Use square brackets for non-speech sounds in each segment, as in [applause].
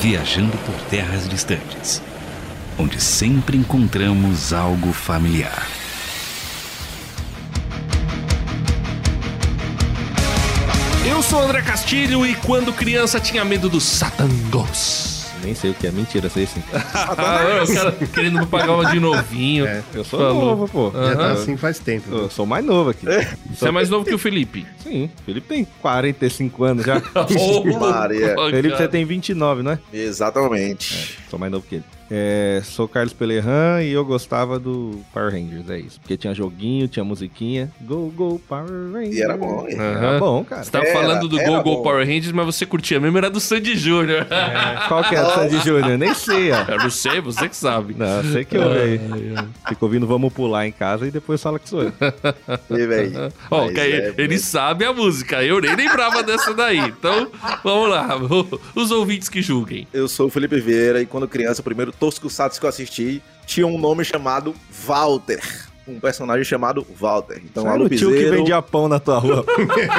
viajando por terras distantes, onde sempre encontramos algo familiar. Eu sou André Castilho e quando criança tinha medo dos satangos. Nem sei o que é. Mentira, sei sim. Ah, o cara querendo pagar uma de novinho. É. Eu sou Falou. novo, pô. Já tá assim faz tempo. Eu sou mais novo aqui. Você é mais novo que o Felipe. Sim, Felipe tem 45 anos já. [laughs] Maria. Felipe, você tem 29, não é? Exatamente. Sou mais novo que ele. É, sou Carlos Pelerran e eu gostava do Power Rangers, é isso. Porque tinha joguinho, tinha musiquinha. Go, go, Power Rangers. E era bom, hein? Era Aham. bom, cara. Você tava Era- falando do era Go Go bom. Power Rangers, mas você curtia mesmo, era do Sandy Júnior. Qual que é do Sandy Júnior? Nem sei, ó. Eu não sei, você que sabe. Não, sei que eu aí. Fico ouvindo Vamos Pular em casa e depois fala que sou eu. E, véi, Ó, é, ele sabe a música, eu nem lembrava dessa daí. Então, vamos lá, [laughs] os ouvintes que julguem. Eu sou o Felipe Vieira e quando criança, o primeiro Tokusatsu que eu assisti tinha um nome chamado Walter. Um personagem chamado Walter. Então, Era alô o tio que Piseiro, vendia pão na tua rua.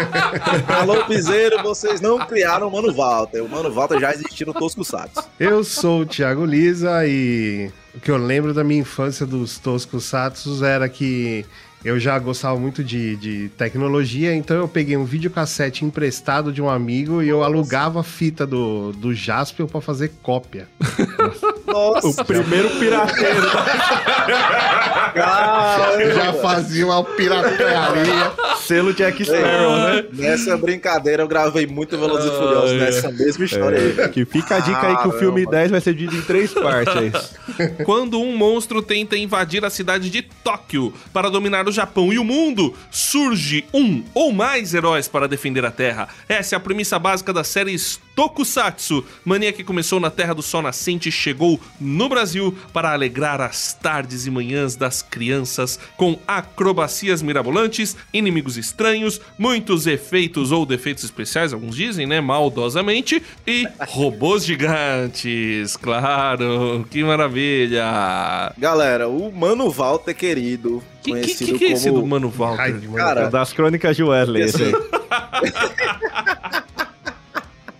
[laughs] alô Piseiro, vocês não criaram o Mano Walter. O Mano Walter já existia no Tokusatsu. Eu sou o Thiago Lisa e o que eu lembro da minha infância dos Tokusatsu era que eu já gostava muito de, de tecnologia, então eu peguei um videocassete emprestado de um amigo e eu alugava a fita do, do Jaspion pra fazer cópia. [laughs] Nossa, Primeiro pirateiro. Já fazia uma pirataria. Selo Jack Sparrow, né? nessa brincadeira eu gravei muito Velozes e Furiosos nessa mesma história aí. É, que fica a dica aí que o filme 10 vai ser dividido em três partes. É. [laughs] Quando um monstro tenta invadir a cidade de Tóquio para dominar o Japão e o mundo, surge um ou mais heróis para defender a Terra. Essa é a premissa básica da série Tokusatsu, mania que começou na Terra do Sol Nascente e chegou no Brasil para alegrar as tardes e manhãs das crianças com acrobacias mirabolantes, inimigos estranhos, muitos efeitos ou defeitos especiais, alguns dizem, né, maldosamente, e [laughs] robôs gigantes, claro, que maravilha. Galera, o Mano Walter querido, Que que, conhecido que, que é esse do como... Mano Walter? Mano. Cara, Das crônicas de Wesley, [laughs] esse aí. [laughs]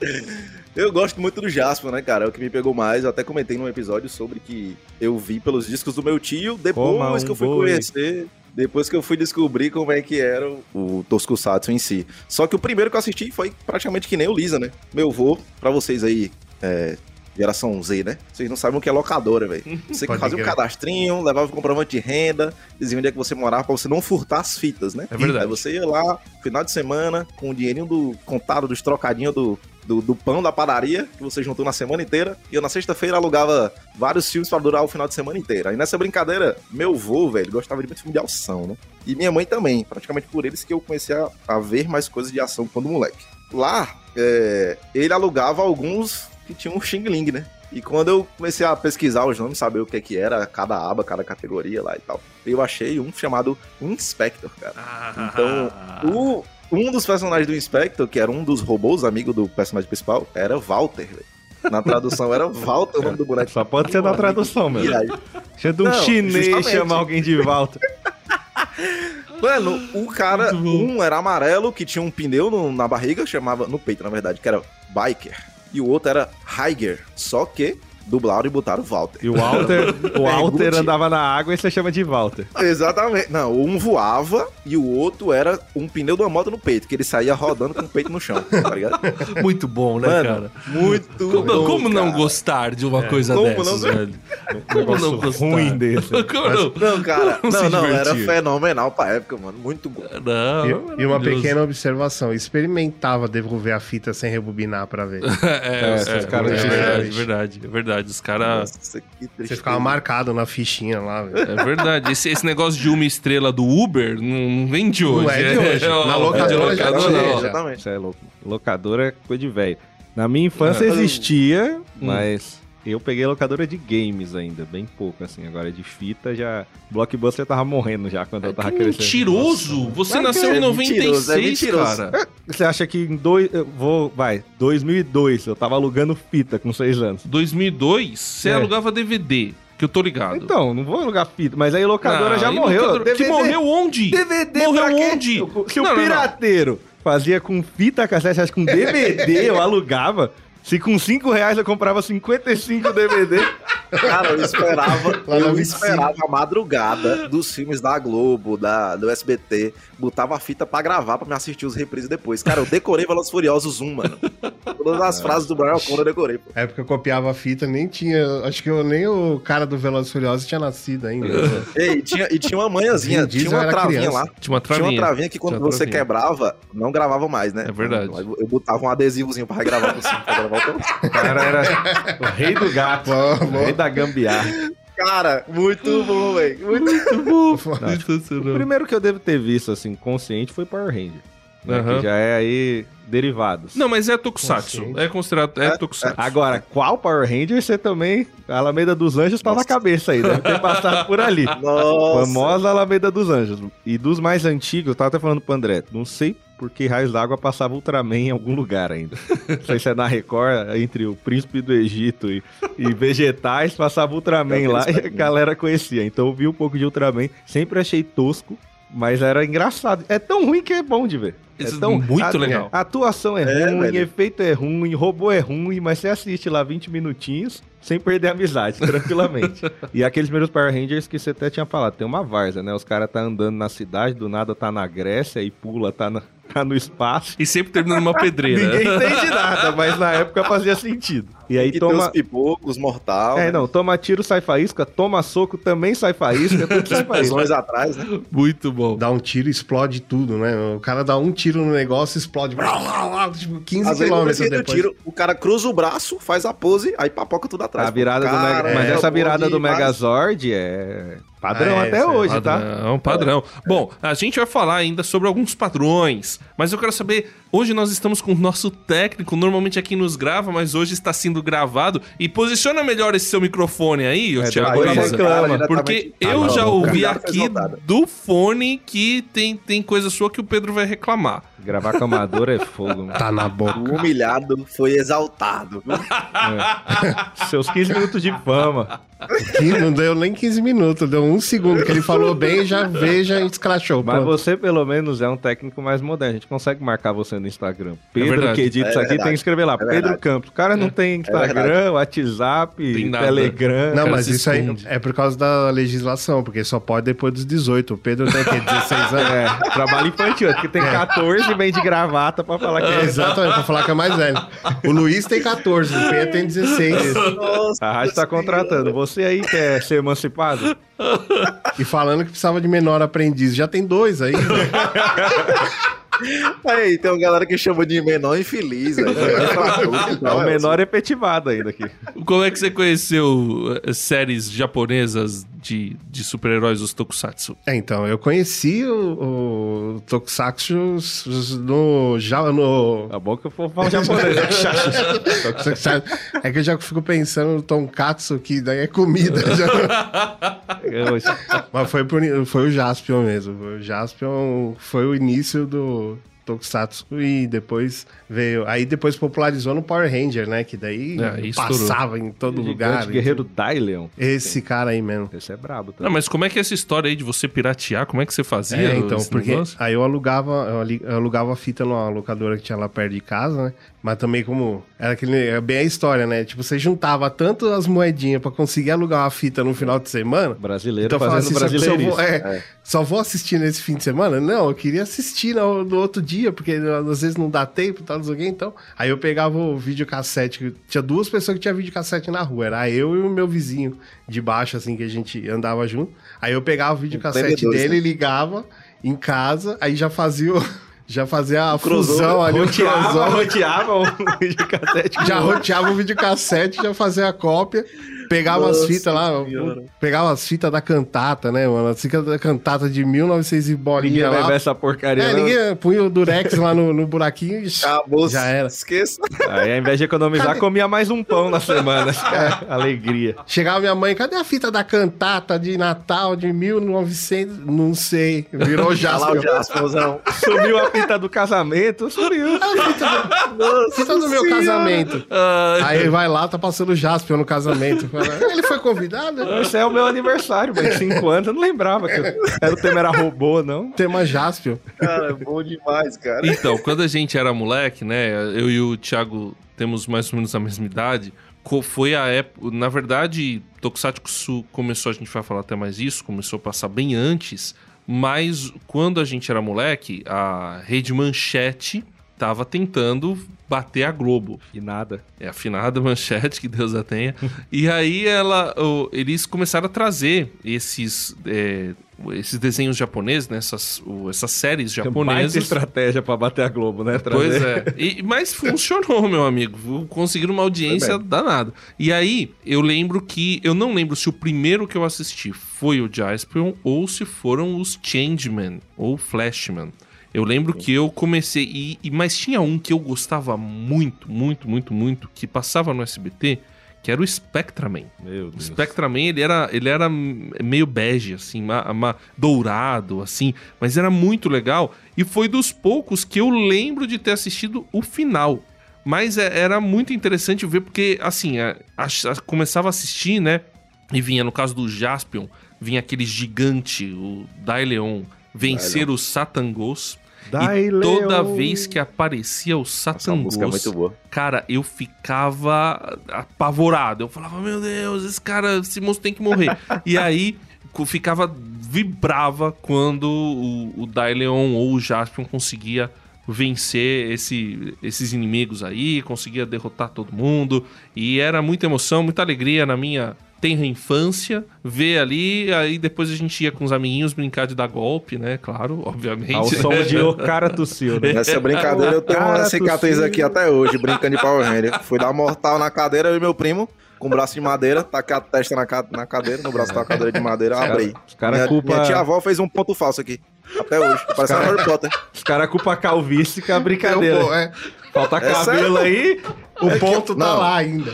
[laughs] Eu gosto muito do Jasper, né, cara? É o que me pegou mais. Eu até comentei num episódio sobre que eu vi pelos discos do meu tio, depois um que eu fui boi. conhecer, depois que eu fui descobrir como é que era o, Tokusatsu em si. Só que o primeiro que eu assisti foi praticamente que nem o Lisa, né? Meu vô, pra vocês aí, é, geração Z, né? Vocês não sabem o que é locadora, velho. [laughs] Você fazia um cadastrinho, levava o comprovante de renda, dizia onde é que você morava pra você não furtar as fitas, né? É verdade. Aí você ia lá, final de semana, com o dinheirinho do contado dos trocadinhos do, do, do pão da padaria, que você juntou na semana inteira, e eu na sexta-feira alugava vários filmes pra durar o final de semana inteiro. Aí nessa brincadeira, meu vô, velho, gostava de muito filme de ação, né? E minha mãe também, praticamente por eles que eu comecei a, a ver mais coisas de ação quando moleque. Lá, é, ele alugava alguns que tinham um Xing Ling, né? E quando eu comecei a pesquisar os nomes, saber o que, que era cada aba, cada categoria lá e tal, eu achei um chamado Inspector, cara. Ah. Então, o, um dos personagens do Inspector, que era um dos robôs, amigo do personagem principal, era Walter, velho. Na tradução era Walter o nome do boneco. Só pode ser na tradução, mesmo. aí, Deixa de um Não, chinês justamente. chamar alguém de Walter. [laughs] Mano, o cara, um era amarelo, que tinha um pneu no- na barriga, chamava, no peito, na verdade, que era Biker. E o outro era Higer, só que dublaram e botaram Walter. E o Walter, o [laughs] Walter Gucci. andava na água e você chama de Walter. Exatamente. Não, um voava e o outro era um pneu de uma moto no peito, que ele saía rodando com o peito no chão, tá ligado? [laughs] Muito bom, né, Mano, cara? muito Como, bom, como não cara. gostar de uma coisa como dessas, não- velho? Como não gostar? ruim desse. [laughs] Como não? Não, cara, Como se não, não, era fenomenal pra época, mano. Muito bom. Não, E, e uma pequena observação: experimentava devolver a fita sem rebobinar pra ver. É, é, é, é de verdade, verdade. verdade, é verdade. Os caras. Você ficava marcado na fichinha lá, velho. É verdade. Esse, esse negócio de uma estrela do Uber não, não vem de hoje. Não é de hoje. ó, Na é de locadora já locadora, tinha, não. já. Exatamente. Isso é louco. Locadora é coisa de velho. Na minha infância existia, mas eu peguei locadora de games ainda, bem pouco, assim. Agora de fita já. Blockbuster tava morrendo já quando eu tava Que crescendo. mentiroso! Você Claro que nasceu é em mentiroso, é 96, mentiroso. cara. Você acha que em dois. eu vou. Vai, 2002, eu tava alugando fita com seis anos. 2002, você É. alugava DVD, que eu tô ligado. Então, não vou alugar fita, mas aí locadora Ah, já morreu. locadora- Que morreu onde? DVD Morreu pra quê? onde? Se o Não, não, não. pirateiro fazia com fita cassete, acho que com DVD eu alugava. Se com 5 reais eu comprava 55 DVD. Cara, eu esperava, Lá eu 25. esperava a madrugada dos filmes da Globo, da, do SBT, botava a fita pra gravar pra me assistir os reprises depois. Cara, eu decorei Velozes e Furiosos 1, mano. Todas as frases do Brian O'Connor eu decorei. pô. A época que eu copiava a fita, nem tinha. Acho que eu, nem o cara do Velozes e Furiosos tinha nascido ainda. [laughs] Ei, e tinha, e tinha uma manhãzinha, tinha uma era travinha criança. lá. Tinha uma Tinha uma travinha. travinha que quando você travinha. quebrava, não gravava mais, né? É verdade. Eu, eu botava um adesivozinho pra cima. pra gravar o- O cara era o rei do gato. Bom, O rei da gambiarra. Cara, muito bom, velho. Muito O primeiro que eu devo ter visto, assim, consciente foi Power Ranger. né, Aham. Que já é aí derivados. Não, mas é Tokusatsu. Consciente. É considerado. É Tokusatsu. Agora, qual Power Ranger você também. A Alameda dos Anjos tá na cabeça aí, deve ter passado por ali. [laughs] Nossa. Famosa Alameda dos Anjos. E dos mais antigos, eu tava até falando pro André, não sei por que raios d'água passava Ultraman em algum lugar ainda. Não sei se é na Record, entre o Príncipe do Egito e, e vegetais, passava Ultraman lá e a galera conhecia. Então eu vi um pouco de Ultraman, sempre achei tosco, mas era engraçado. É tão ruim que é bom de ver. É Isso é tão muito a- legal. A atuação é, É, ruim, velho. efeito é ruim, robô é ruim, mas você assiste lá 20 minutinhos sem perder a amizade, [laughs] tranquilamente. e aqueles primeiros Power Rangers que você até tinha falado, tem uma várzea, né? Os caras tá andando na cidade, do nada tá na Grécia e pula, tá, na- tá no espaço. E sempre terminando numa pedreira. [laughs] Ninguém entende [laughs] nada, mas na época fazia sentido. E aí E tem os toma. pipocos, mortal. É, não, toma tiro, sai faísca, toma soco, também sai faísca, tudo sai faísca. Atrás, né? Muito bom. Dá um tiro, explode tudo, né? O cara dá um tiro no negócio, explode. Tipo, 15 Às vezes, quilômetros depois. tiro, o cara cruza o braço, faz a pose, aí papoca tudo atrás. A virada do Cara, Mega... Mas é, essa virada do. Megazord é padrão é, até essa é hoje, tá? Padrão, padrão. Bom, a gente vai falar ainda sobre alguns padrões, mas eu quero saber, hoje nós estamos com o nosso técnico, normalmente aqui nos grava, mas hoje está sendo gravado, e posiciona melhor esse seu microfone aí, É, Thiago Isa. Porque Ah, eu já o ouvi aqui do fone que tem, tem coisa sua que o Pedro vai reclamar. Gravar com amador é fogo, mano. Tá na boca. O humilhado foi exaltado. viu? Seus 15 minutos de fama. Que não deu nem 15 minutos, deu um segundo que ele falou bem, já veja e escrachou. Mas Pronto. você, pelo menos, é um técnico mais moderno. A gente consegue marcar você no Instagram. Pedro, verdade. que edita É isso aqui, verdade. tem que escrever lá. É Pedro. Campos. O cara não tem Instagram, WhatsApp, Tem. Telegram. Não, mas isso aí é por causa da legislação, porque só pode depois dos 18. O Pedro tem o quê? 16 anos? É, trabalho infantil, porque tem 14 e vem de gravata pra falar que É, é. exatamente, pra falar que é mais velho. O Luiz tem 14, o Pedro tem 16. Nossa, A rádio tá contratando. Você aí quer ser emancipado? E falando que precisava de menor aprendiz. Já tem dois aí. [laughs] Aí, tem uma galera que chama de menor infeliz. velho. [laughs] É o menor efetivado ainda aqui. Como é que você conheceu eh, séries japonesas de, de super-heróis, os Tokusatsu? É, então, eu conheci o, o Tokusatsu no, já, no, A boca eu vou falar japonês. né? [laughs] É que eu já fico pensando no tonkatsu, que daí é comida. já. Mas foi, por- foi o Jaspion mesmo. O Jaspion foi o início do Tokusatsu e depois veio... Aí depois popularizou no Power Ranger, né? Que daí É, estourou. passava em todo Gigante lugar. Guerreiro Dylion. Esse cara aí mesmo. Esse é brabo Não, também. mas como é que é essa história aí de você piratear? Como é que você fazia? É, então, esse porque negócio? aí eu alugava, eu ali- eu alugava a fita numa locadora que tinha lá perto de casa, né? Mas também como era aquele, é bem a história, né? Tipo, você juntava tanto as moedinhas pra conseguir alugar uma fita no final de semana. Brasileiro Então fazendo assim, brasileirismo. vou, é, só vou assistir nesse fim de semana? Não, eu queria assistir no, no outro dia, porque às vezes não dá tempo e tal, não sei o quê, então. Aí eu pegava o videocassete, tinha duas pessoas que tinham videocassete na rua, era eu e o meu vizinho de baixo, assim, que a gente andava junto. Aí eu pegava o videocassete Empreendedores, dele, ligava em casa, aí já fazia o- [laughs] Já fazia a crossover, fusão ali, o Roteava, crossover. roteava o [laughs] videocassete. Já roteava o videocassete, já fazia a cópia, pegava as Nossa fitas lá, Senhora. pegava as fitas da cantata, né, mano? As fitas da cantata de 1900 e Ninguém bolinha vai lá. essa porcaria. É, não. ninguém punha o durex lá no, no buraquinho e Acabou. Já era. Esqueça. Aí, ao invés de economizar, comia mais um pão na semana. [laughs] Alegria. Chegava minha mãe, cadê a fita da cantata de Natal de 1900? Não sei. Virou [laughs] Olha lá o Jasper. Sumiu a fita do casamento, sumiu. Fita do meu casamento. Ah, Aí vai lá, tá passando Jasper no casamento. Ele foi convidado? Esse é o meu aniversário, mas 5 anos eu não lembrava que eu- era, o tema era robô, não. Tema Jaspion. Cara, é bom demais, cara. Então, quando a gente era moleque, né? Eu e o Thiago temos mais ou menos a mesma idade. Foi a época. Na verdade, Tokusatsu começou, a gente vai falar até mais isso, começou a passar bem antes. Mas quando a gente era moleque, a Rede Manchete tava tentando bater a Globo. E nada. É a afinada manchete, que Deus a tenha. [laughs] e aí ela, eles começaram a trazer esses, é, esses desenhos japoneses, né, essas, essas séries japonesas. estratégia pra bater a Globo, né? Pois Trazer. é. [laughs] E- mas funcionou, meu amigo. Conseguiram uma audiência danada. E aí, eu lembro que. Eu não lembro se o primeiro que eu assisti foi o Jaspion ou se foram os Changeman ou Flashman. Eu lembro que eu comecei. E, e- mas tinha um que eu gostava muito, muito, muito, muito, que passava no SBT, que era o Spectraman. Meu O Deus. Spectraman, ele era, ele era meio bege, assim, ma- ma- dourado, assim, mas era muito legal. E foi dos poucos que eu lembro de ter assistido o final. Mas é- era muito interessante ver, porque, assim, a- a- a- começava a assistir, né? E vinha, no caso do Jaspion, vinha aquele gigante, o Daileon, vencer os Satangos. Dai, e toda Leon. vez que aparecia o Essa Satangos, é cara, eu ficava apavorado. Eu falava, meu Deus, esse cara, esse monstro tem que morrer. [laughs] e aí ficava, vibrava quando o, o Daileon ou o Jaspion conseguia vencer esse- esses inimigos aí, conseguia derrotar todo mundo. E era muita emoção, muita alegria na minha tenra infância, ver ali, aí depois a gente ia com os amiguinhos brincar de dar golpe, né? Claro, obviamente. Ao som de o cara tossiu, né? Nessa brincadeira eu tenho uma cicatriz aqui até hoje, brincando de Power Ranger. Fui dar mortal na cadeira, eu e meu primo, com o braço de madeira, taquei a testa na, ca- na cadeira, no braço da cadeira de madeira, abri. Os cara minha, culpa- minha tia-avó fez um ponto falso aqui. Até hoje. Parece cara- Harry Potter. Os caras culpam a calvície com a brincadeira. Eu, pô, é, Falta É cabelo sério? aí. o ponto tá não. lá ainda.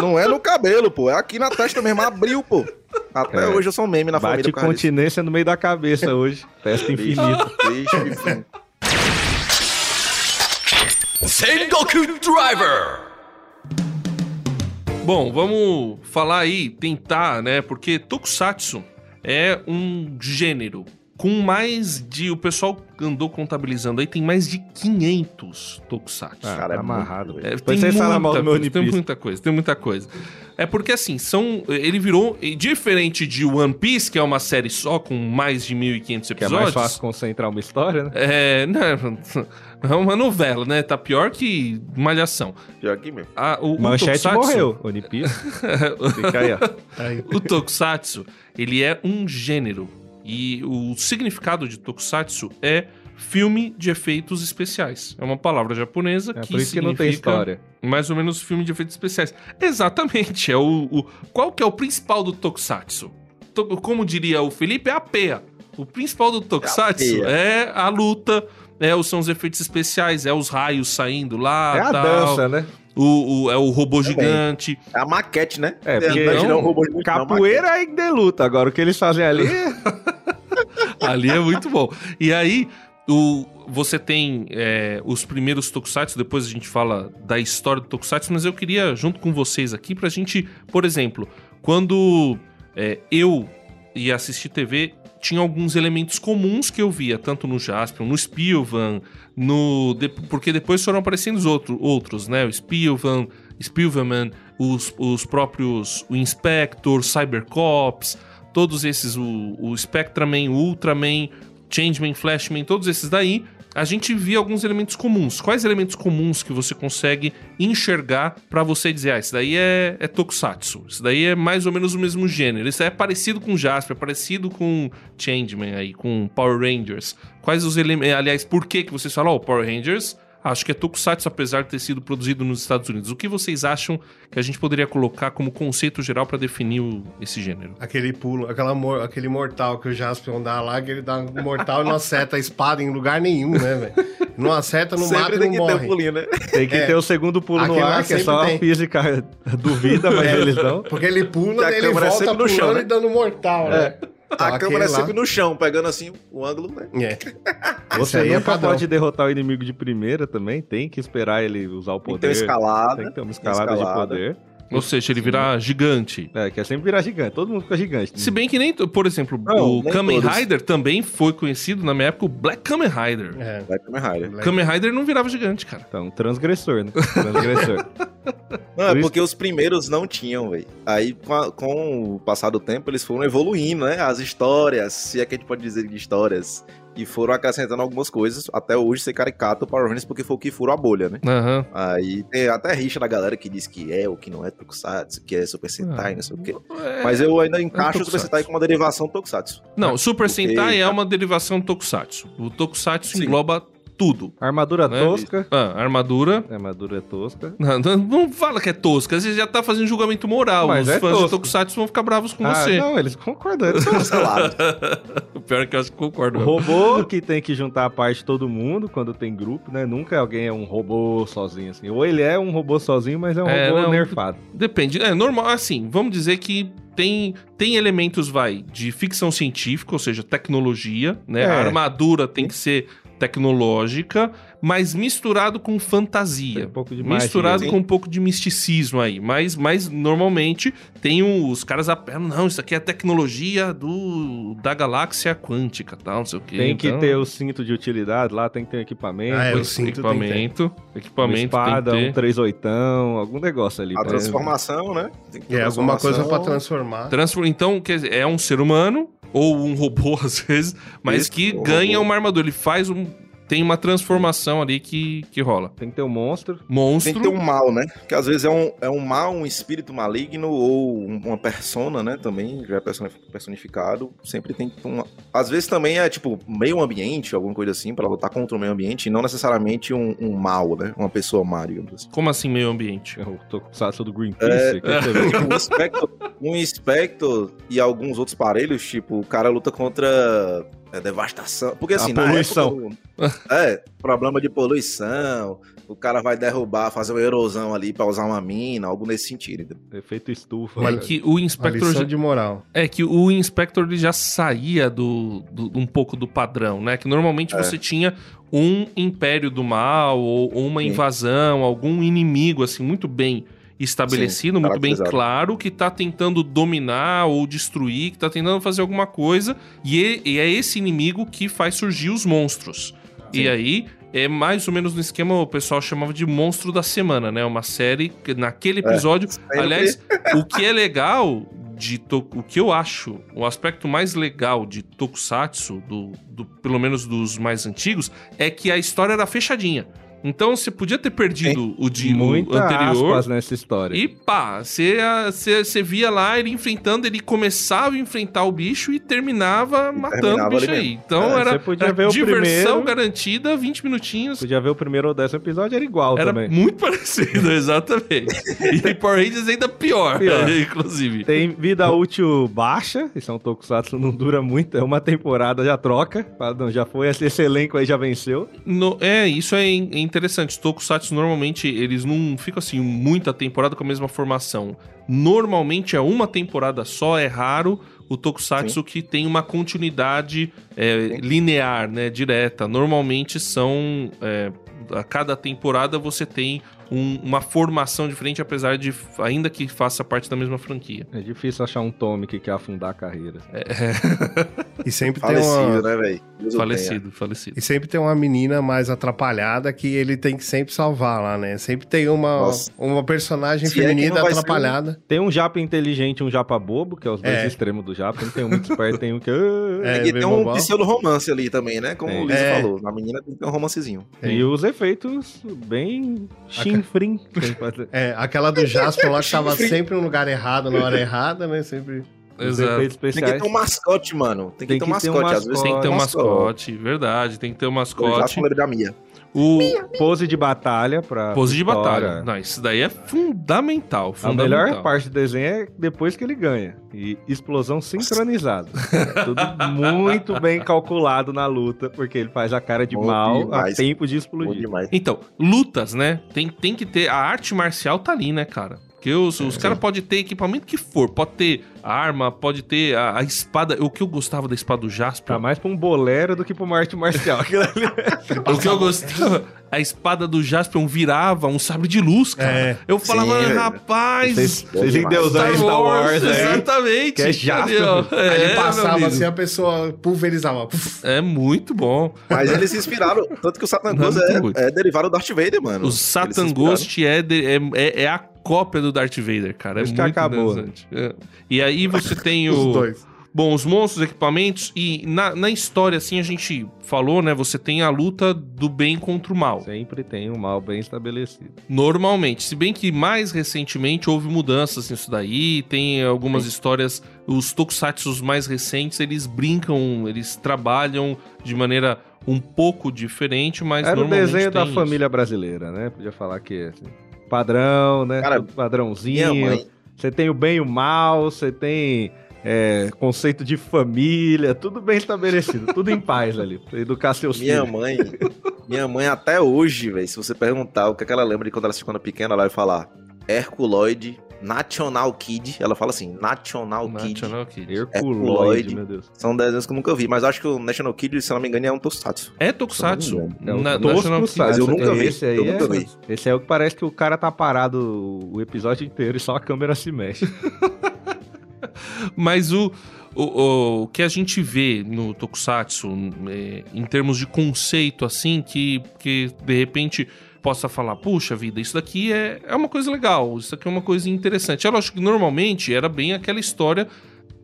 Não é no cabelo, pô. É aqui na testa mesmo. Abriu, pô. Até É. hoje eu sou um meme na Bate família disso. continência no meio da cabeça hoje. Testa enfim. Sengoku Driver! Bom, vamos falar aí, tentar, né? Porque Tokusatsu é um gênero com mais de. O pessoal andou contabilizando aí, tem mais de 500 Tokusatsu. Ah, Cara, é tá amarrado, muito, velho. É, Depois vocês falam mal do meu coisa, tem muita coisa, tem muita coisa. É porque assim, são. Ele virou. Diferente de One Piece, que é uma série só com mais de 1.500 Que é episódios. mais fácil concentrar uma história, né? É, não, é uma novela, né? Tá pior que Malhação. Já aqui mesmo. A- o, o Manchete Tokusatsu- morreu. One Piece. [laughs] Fica aí, ó. Aí, O Tokusatsu, ele é um gênero. E o significado de Tokusatsu é filme de efeitos especiais. É uma palavra japonesa É que por isso que não tem significa história. mais ou menos filme de efeitos especiais. Exatamente. É o, o- qual que é o principal do Tokusatsu? To- como diria o Felipe, é a peia. O principal do Tokusatsu peia. é a luta, é, os- são os efeitos especiais, é os raios saindo lá, É a tal. dança, né? O, o- é o robô gigante. É a maquete, né? É, porque Não, não, não, robô de muito, não, Capoeira ainda é luta. Agora, o que eles fazem ali... [laughs] Ali é muito bom. E aí, o, você tem é, os primeiros Tokusatsu, depois a gente fala da história do Tokusatsu, mas eu queria, junto com vocês aqui, pra gente, por exemplo, quando é, eu ia assistir TV, tinha alguns elementos comuns que eu via, tanto no Jaspion, no Spilvan, no. de- porque depois foram aparecendo os outro, outros, né? O Spilvan, Spilverman, os, os próprios. O Inspector, Cybercops, todos esses, o, o Spectraman, o Ultraman, Changeman, Flashman, todos esses daí, a gente via alguns elementos comuns. Quais elementos comuns que você consegue enxergar pra você dizer, ah, isso daí é, é Tokusatsu, isso daí é mais ou menos o mesmo gênero, isso daí é parecido com Jasper, é parecido com Changeman aí, com Power Rangers. Quais os elementos, aliás, por que que vocês falam, ó, Power Rangers... Acho que é Tokusatsu, apesar de ter sido produzido nos Estados Unidos. O que vocês acham que a gente poderia colocar como conceito geral pra definir o- esse gênero? aquele pulo, aquela aquele mortal que o Jaspion dá lá, que ele dá um mortal e não acerta a espada em lugar nenhum, né, velho? Não acerta, não mata Sempre e tem não que ter um morre. pulinho, né? Tem que É. ter o segundo pulo no Aquele lá ar, que é só a tem. física duvida, mas eles dão. Porque ele pula, Que a ele é volta no pulando chão, né? e dando mortal, né? Então, A câmera é sempre no chão, pegando assim o ângulo, né? É. [laughs] Você aí é padrão. pode derrotar o inimigo de primeira também. Tem que esperar ele usar o Tem que poder. ter uma escalada. Tem que ter uma escalada, escalada. de poder. Ou seja, ele virar gigante. É, quer sempre virar gigante. Todo mundo fica gigante. Se bem que nem, por exemplo, Não, o nem Kamen todos. Rider também foi conhecido na minha época o Black Kamen Rider. É. Vai Kamen Rider. Black- Kamen Rider não virava gigante, cara. Então, transgressor, né? Transgressor. [laughs] Não, é Por isso porque os primeiros não tinham, velho. Aí, com, a- com o passar do tempo, eles foram evoluindo, né? As histórias, se é que a gente pode dizer de histórias. E foram acrescentando algumas coisas. Até hoje ser caricato o Power Rangers, porque foi o que furou a bolha, né? Aham. Aí tem até rixa da galera que diz que é ou que não é Tokusatsu, que é Super Sentai, não sei o quê. É, Mas eu ainda encaixo o Super. Sentai como uma derivação Tokusatsu. Não, Super Porque- Sentai é uma derivação Tokusatsu. O Tokusatsu Sim. engloba tudo. Armadura Né? tosca. Ah, armadura. Armadura é tosca. Não, não, não fala que é tosca, você já tá fazendo julgamento moral. Mas Os é fãs de. Tokusatsu vão ficar bravos com ah, você. não, eles concordam. Eles [laughs] Cancelado. O pior é que eu acho que concordo. O robô que tem que juntar a parte de todo mundo quando tem grupo, né? Nunca alguém é um robô sozinho, assim. Ou ele é um robô sozinho, mas é um É, robô não. nerfado. Depende. É normal, assim, vamos dizer que tem, tem elementos, vai, de ficção científica, ou seja, tecnologia, né? É. A armadura tem que ser tecnológica, mas misturado com Tem fantasia. um pouco de magia. Misturado com um pouco de misticismo aí. Mas, mas normalmente tem os caras apelam, não, isso aqui é tecnologia do, da galáxia quântica, tal, não sei o quê. Tem que Então, ter o cinto de utilidade lá, tem que ter um equipamento. Ah, é, o cinto tem que ter. equipamento. uma Equipamento espada, tem um que ter. 38, algum negócio ali. A transformação, né? Tem que ter É, alguma coisa pra transformação. transformar. Transfor- Então, quer dizer, é um ser humano ou um robô [laughs] às vezes, mas Isso, que um ganha robô. uma armadura. Ele faz um. Tem uma transformação ali que, que rola. Tem que ter um monstro. Monstro. Tem que ter um mal, né? Que às vezes é um, é um mal, um espírito maligno ou um- uma persona, né? Também já é personi- personificado. Sempre tem que ter uma. Às vezes também é tipo meio ambiente, alguma coisa assim, pra lutar contra o meio ambiente, e não necessariamente um, um mal, né? Uma pessoa má, digamos assim. Como assim, meio ambiente? O Tokusatsu do Greenpeace. É. você vê. Um Spectre, um e alguns outros parelhos, tipo, o cara luta contra é, devastação. Porque assim, A na poluição. época do- é, problema de poluição. O cara vai derrubar, fazer uma erosão ali pra usar uma mina, algo nesse sentido. Efeito estufa. É que o Inspector. já- de moral. É que o Inspector ele já saía do, do- um pouco do padrão, né? Que normalmente É. você tinha um império do mal ou, ou uma Sim. invasão, algum inimigo assim muito bem estabelecido, Sim, muito bem claro, que tá tentando dominar ou destruir, que tá tentando fazer alguma coisa, e é, e é esse inimigo que faz surgir os monstros. E Sim. aí é mais ou menos no esquema o pessoal chamava de monstro da semana, né? Uma série que naquele episódio Sempre- Aliás, o que é legal de to- o que eu acho, o aspecto mais legal de Tokusatsu, do, do- pelo menos dos mais antigos, é que a história era fechadinha. Então você podia ter perdido o de o Muita anterior. aspas nessa história. E pá, você, você, você via lá ele enfrentando, ele começava a enfrentar o bicho e terminava matando o terminava bicho ali aí. mesmo. Então É, era, podia era ver o diversão primeiro. garantida, 20 minutinhos. Podia ver o primeiro ou décimo episódio, era igual Era também. muito [laughs] parecido, exatamente. e Power Rangers ainda pior, Pior. [laughs] inclusive. Tem vida útil baixa, isso é um Tokusatsu, não dura muito, é uma temporada, já troca. Não, já foi, esse, elenco aí já venceu. No- é, isso é é interessante. Os Tokusatsu normalmente eles não ficam assim muita temporada com a mesma formação. Normalmente é uma temporada só, é raro o Tokusatsu que tem uma continuidade é, Sim. linear, né, direta. Normalmente são é, a cada temporada você tem um- uma formação diferente, apesar de ainda que faça parte da mesma franquia. É difícil achar um Tommy que quer afundar a carreira. E sempre tem Falecido, uma. né, velho? Falecido, falecido. E sempre tem uma menina mais atrapalhada que ele tem que sempre salvar lá, né? Sempre tem uma, Nossa. uma personagem Se é feminina não vai ser atrapalhada. Tem um japa inteligente e um japa bobo, que é os dois É. extremos do japa. Não tem um muito esperto, tem um que... É, tenha. E tem um pseudo-romance ali também, né? Como Tem. o Lisa É. falou. Na menina tem que ter um romancezinho. E os efeitos bem chinfrim. Fazer. [laughs] É, aquela do Jasper lá que tava sempre no lugar errado, na hora errada, né? Sempre. Exato. Tem que ter um mascote, mano. Tem que Tem ter um que ter um mascote. Às vezes Tem que ter um mascote. mascote, verdade, tem que ter um Eu já mascote. falei da Mia. O Pose de batalha pra. pose de história. batalha. Não, isso daí é fundamental, A fundamental. melhor parte do desenho é depois que ele ganha. E explosão sincronizada. [laughs] Tudo muito bem calculado na luta, porque ele faz a cara de Bom mal demais. a tempo de Bom explodir. demais. Então, lutas, né? Tem, tem que ter. A arte marcial tá ali, né, cara? Porque os, os caras podem ter equipamento que for. Pode ter arma, pode ter a, a espada. O que eu gostava da espada do Jasper. Tá mais pra um bolero do que pra uma arte marcial. [laughs] Ali. [laughs] O que eu gostava a espada do Jaspion virava um sabre de luz, cara. É. Eu falava, Sim, rapaz. Vocês endeusaram Star Wars aí. exatamente. que é Jaspion. entendeu? Aí É, ele passava assim, a pessoa pulverizava. É muito bom. Mas eles se inspiraram, tanto que o Satan Ghost é, é derivado do Darth Vader, mano. O Satan. Ghost é, é, é, é a cópia do Darth Vader, cara. É muito acabou. interessante. É. E aí você [laughs] tem Os o... dois. Bom, os monstros, equipamentos e na, na história, assim, a gente falou, né? Você tem a luta do bem contra o mal. Sempre tem um mal bem estabelecido. Normalmente. Se bem que mais recentemente houve mudanças nisso daí, tem algumas histórias. Os tokusatsu mais recentes, eles brincam, eles trabalham de maneira um pouco diferente, mas Era o normalmente desenho da tem família brasileira, né? Podia falar que assim, padrão, né? Cara, Tudo padrãozinho. Minha Você tem o bem e o mal, você tem é, conceito de família, tudo bem estabelecido, [laughs] tudo em paz ali. pra Educar seus minha filhos. mãe, minha mãe até hoje, velho, se você perguntar o que, é que ela lembra de quando ela se quando pequena, ela vai falar Herculoid, National Kid. Ela fala assim, National, Kid. National Kid. Herculoide, Herculoide. meu Deus. São desenhos que eu nunca vi, mas acho que o National Kid, se não me engano, é um Tokusatsu. É Tokusatsu. É o Na- National Kid. Mas eu nunca vi, Esse aí eu nunca é, vi. Esse é o que parece que o cara tá parado o episódio inteiro e só a câmera se mexe. [laughs] Mas o, o, o que a gente vê no Tokusatsu, é, em termos de conceito, assim, que, que de repente possa falar, puxa vida, isso daqui é, é uma coisa legal, isso daqui é uma coisa interessante. É lógico que normalmente era bem aquela história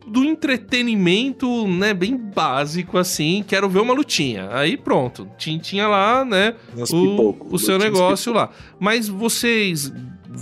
do entretenimento, né, bem básico, assim, quero ver uma lutinha. Aí pronto, tinha, lá, né, Uns o, pipocos, o seu uns negócio lá. Mas vocês,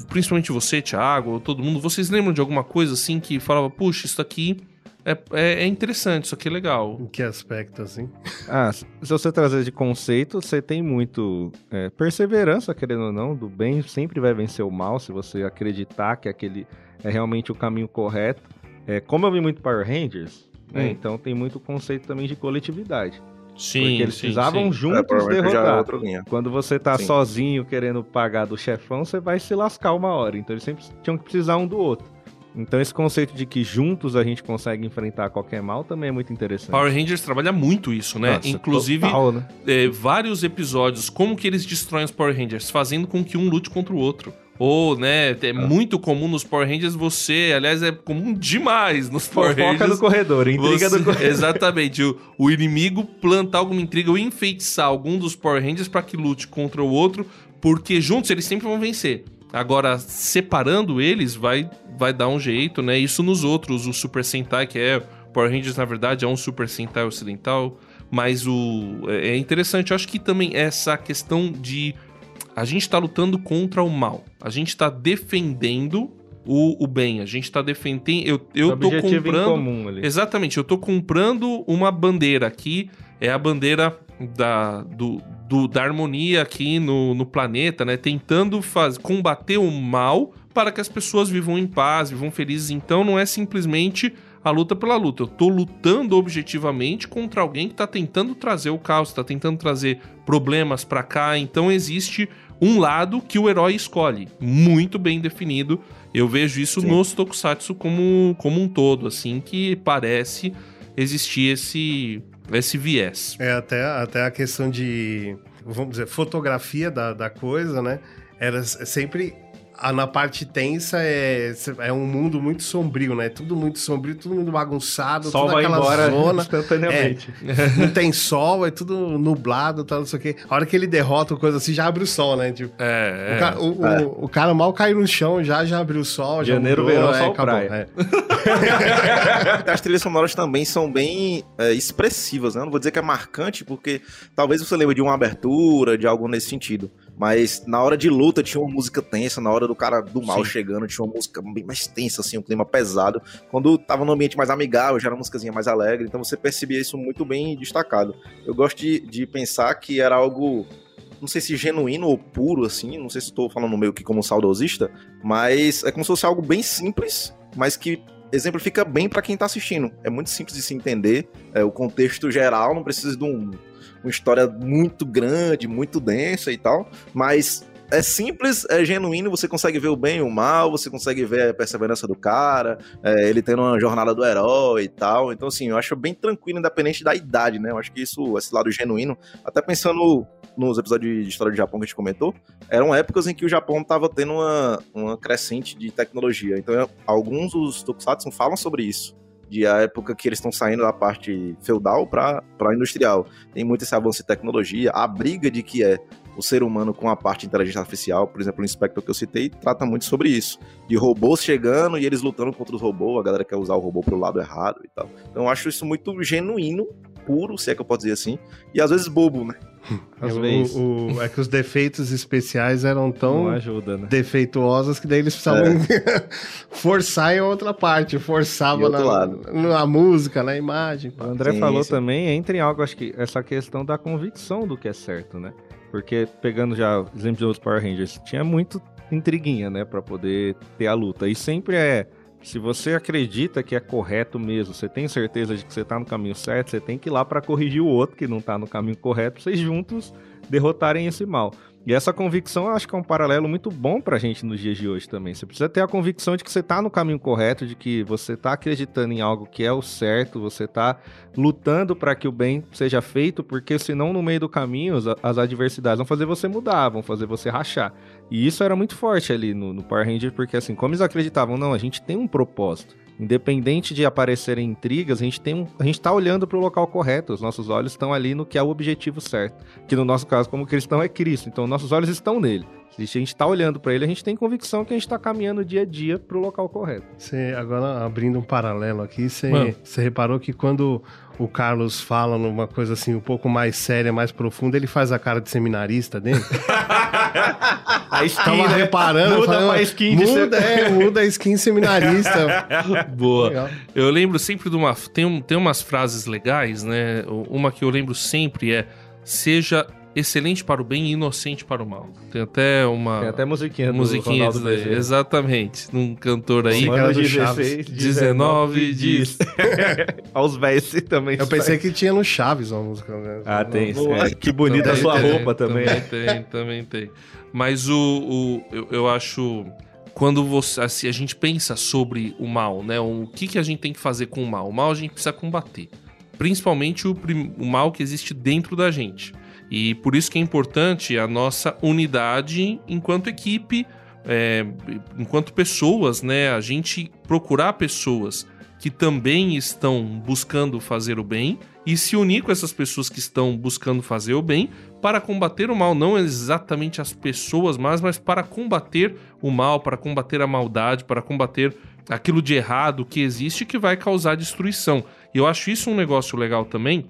principalmente você, Thiago, todo mundo, vocês lembram de alguma coisa assim que falava, puxa, isso aqui é, é, é interessante, isso aqui é legal. Em que aspecto, assim? Ah, se você trazer de conceito, você tem muito é, perseverança, querendo ou não, do bem sempre vai vencer o mal, se você acreditar que aquele é realmente o caminho correto. É, como eu vi muito Power Rangers, né, Hum. então tem muito conceito também de coletividade. Sim, porque eles sim, precisavam sim. juntos É, é derrotar. outra linha. Quando você tá Sim. sozinho querendo pagar do chefão, você vai se lascar uma hora. Então eles sempre tinham que precisar um do outro. Então esse conceito de que juntos a gente consegue enfrentar qualquer mal também é muito interessante. Power Rangers trabalha muito isso, né? Nossa, Inclusive, total, né? é, vários episódios, como que eles destroem os Power Rangers? Fazendo com que um lute contra o outro. Ou, né, é muito comum nos Power Rangers você, aliás, é comum demais nos Power Fofoca Rangers. do corredor, intriga Você- do corredor. Exatamente. O, o inimigo plantar alguma intriga ou enfeitiçar algum dos Power Rangers pra que lute contra o outro, porque juntos eles sempre vão vencer. Agora, separando eles, vai, vai dar um jeito, né? Isso nos outros, o Super Sentai, que é. Power Rangers, na verdade, é um Super Sentai ocidental. Mas o. É é interessante, eu acho que também essa questão de. A gente tá lutando contra o mal. A gente tá defendendo o, o bem. A gente tá defendendo. Eu, eu tô objetivo em comprando. comum ali. Exatamente, eu tô comprando uma bandeira aqui, é a bandeira da, do, do- da harmonia aqui no, no planeta, né? Tentando faz, combater o mal para que as pessoas vivam em paz, vivam felizes. Então não é simplesmente a luta pela luta. Eu tô lutando objetivamente contra alguém que tá tentando trazer o caos, tá tentando trazer problemas pra cá. Então existe um lado que o herói escolhe, muito bem definido. Eu vejo isso Sim. nos tokusatsu como, como um todo, assim, que parece existir esse, esse viés. É até, até a questão de, vamos dizer, fotografia da, da coisa, né? Era sempre. A- na parte tensa é, é um mundo muito sombrio, né? Tudo muito sombrio, tudo muito bagunçado, O sol toda vai aquela embora zona. [laughs] instantaneamente. Não tem sol, é tudo nublado, tal, não sei o quê. A hora que ele derrota ou coisa assim, já abre o sol, né? Tipo, É, o, ca- o- o- É. o cara mal caiu no chão, já, já abriu o sol, já Janeiro, mudou, verão, é, sol, acabou, praia. é. [laughs] As trilhas sonoras também são bem é, expressivas, né? Não vou dizer que é marcante, porque talvez você lembre de uma abertura, de algo nesse sentido. Mas na hora de luta tinha uma música tensa, na hora do cara do mal Sim. chegando, tinha uma música bem mais tensa, assim, um clima pesado. Quando tava num ambiente mais amigável, já era uma musicazinha mais alegre, então você percebia isso muito bem destacado. Eu gosto de, de pensar que era algo não sei se genuíno ou puro, assim, não sei se estou falando meio que como saudosista, mas é como se fosse algo bem simples, mas que exemplifica bem para quem tá assistindo. É muito simples de se entender, é, o contexto geral, não precisa de um, uma história muito grande, muito densa e tal, mas é simples, é genuíno, você consegue ver o bem e o mal, você consegue ver a perseverança do cara, é, ele tendo uma jornada do herói e tal. Então, assim, eu acho bem tranquilo, independente da idade, né? Eu acho que isso, esse lado genuíno, até pensando nos episódios de história do Japão que a gente comentou, eram épocas em que o Japão estava tendo uma, uma crescente de tecnologia. Então, alguns dos tokusatsu falam sobre isso. De a época que eles estão saindo da parte feudal para industrial. Tem muito esse avanço de tecnologia, a briga de que é o ser humano com a parte de inteligência artificial, por exemplo, o Inspector que eu citei, trata muito sobre isso. De robôs chegando e eles lutando contra os robôs, a galera quer usar o robô pro lado errado e tal. Então eu acho isso muito genuíno, puro, se é que eu posso dizer assim, e às vezes bobo, né? Às O- vezes. o- é que os defeitos especiais eram tão ajuda, né? defeituosos que daí eles precisavam [laughs] forçar em outra parte, forçava na, lado. na música, na imagem. O. André Sim, falou sim. também, entra em algo, acho que essa questão da convicção do que é certo, né? Porque, pegando já exemplo de outros Power Rangers, tinha muito intriguinha, né? Pra poder ter a luta. E sempre é. Se você acredita que é correto mesmo, você tem certeza de que você tá no caminho certo, você tem que ir lá pra corrigir o outro que não tá no caminho correto, vocês juntos derrotarem esse mal. E essa convicção eu acho que é um paralelo muito bom pra gente nos dias de hoje também. Você precisa ter a convicção de que você tá no caminho correto, de que você tá acreditando em algo que é o certo, você tá lutando para que o bem seja feito, porque senão no meio do caminho as, adversidades vão fazer você mudar, vão fazer você rachar. E isso era muito forte ali no, no Power Ranger, porque assim, como eles acreditavam, não, a gente tem um propósito. Independente de aparecerem intrigas, a gente tem um, a gente tá olhando para o local correto, os nossos olhos estão ali no que é o objetivo certo. Que no nosso caso, como cristão, é Cristo. Então, nossos olhos estão nele. Se a gente tá olhando para ele, a gente tem convicção que a gente tá caminhando dia a dia pro local correto. Você, agora, abrindo um paralelo aqui, você, Mano. você reparou que quando o Carlos fala numa coisa assim um pouco mais séria, mais profunda, ele faz a cara de seminarista dele? [laughs] A skin, Tava reparando, Muda falando, pra skin de muda, ser- é, muda a skin seminarista. [laughs] Boa. Legal. Eu lembro sempre de uma. Tem, um- tem umas frases legais, né? Uma que eu lembro sempre é: seja excelente para o bem e inocente para o mal. Tem até uma. Tem até musiquinha do musiquinha Bezerra. Exatamente. Num cantor aí. Cara do 16, 19 diz. [laughs] Aos velhos também. Eu pensei que tinha no Chaves uma música. Né? Ah, tem. Boa. é. Que bonita a sua tem, roupa também. Também tem, também tem. Mas o, o eu, eu acho quando você assim, a gente pensa sobre o mal, né? O que que a gente tem que fazer com o mal? O mal a gente precisa combater, principalmente o, prim- o mal que existe dentro da gente. E por isso que é importante a nossa unidade enquanto equipe, é, enquanto pessoas, né? A gente procurar pessoas que também estão buscando fazer o bem e se unir com essas pessoas que estão buscando fazer o bem para combater o mal, não exatamente as pessoas, mas, mas para combater o mal, para combater a maldade, para combater aquilo de errado que existe que vai causar destruição. E eu acho isso um negócio legal também,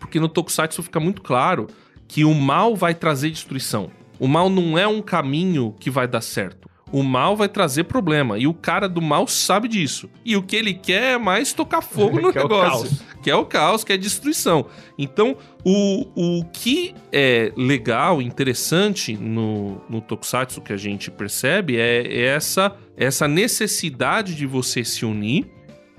porque no Tokusatsu fica muito claro que o mal vai trazer destruição. O mal não é um caminho que vai dar certo. O mal vai trazer problema. E o cara do mal sabe disso. E o que ele quer é mais tocar fogo [laughs] no Que é negócio. caos. Que é o caos, que é destruição. Então, o, o que é legal, interessante no, no Tokusatsu que a gente percebe é, é essa, essa necessidade de você se unir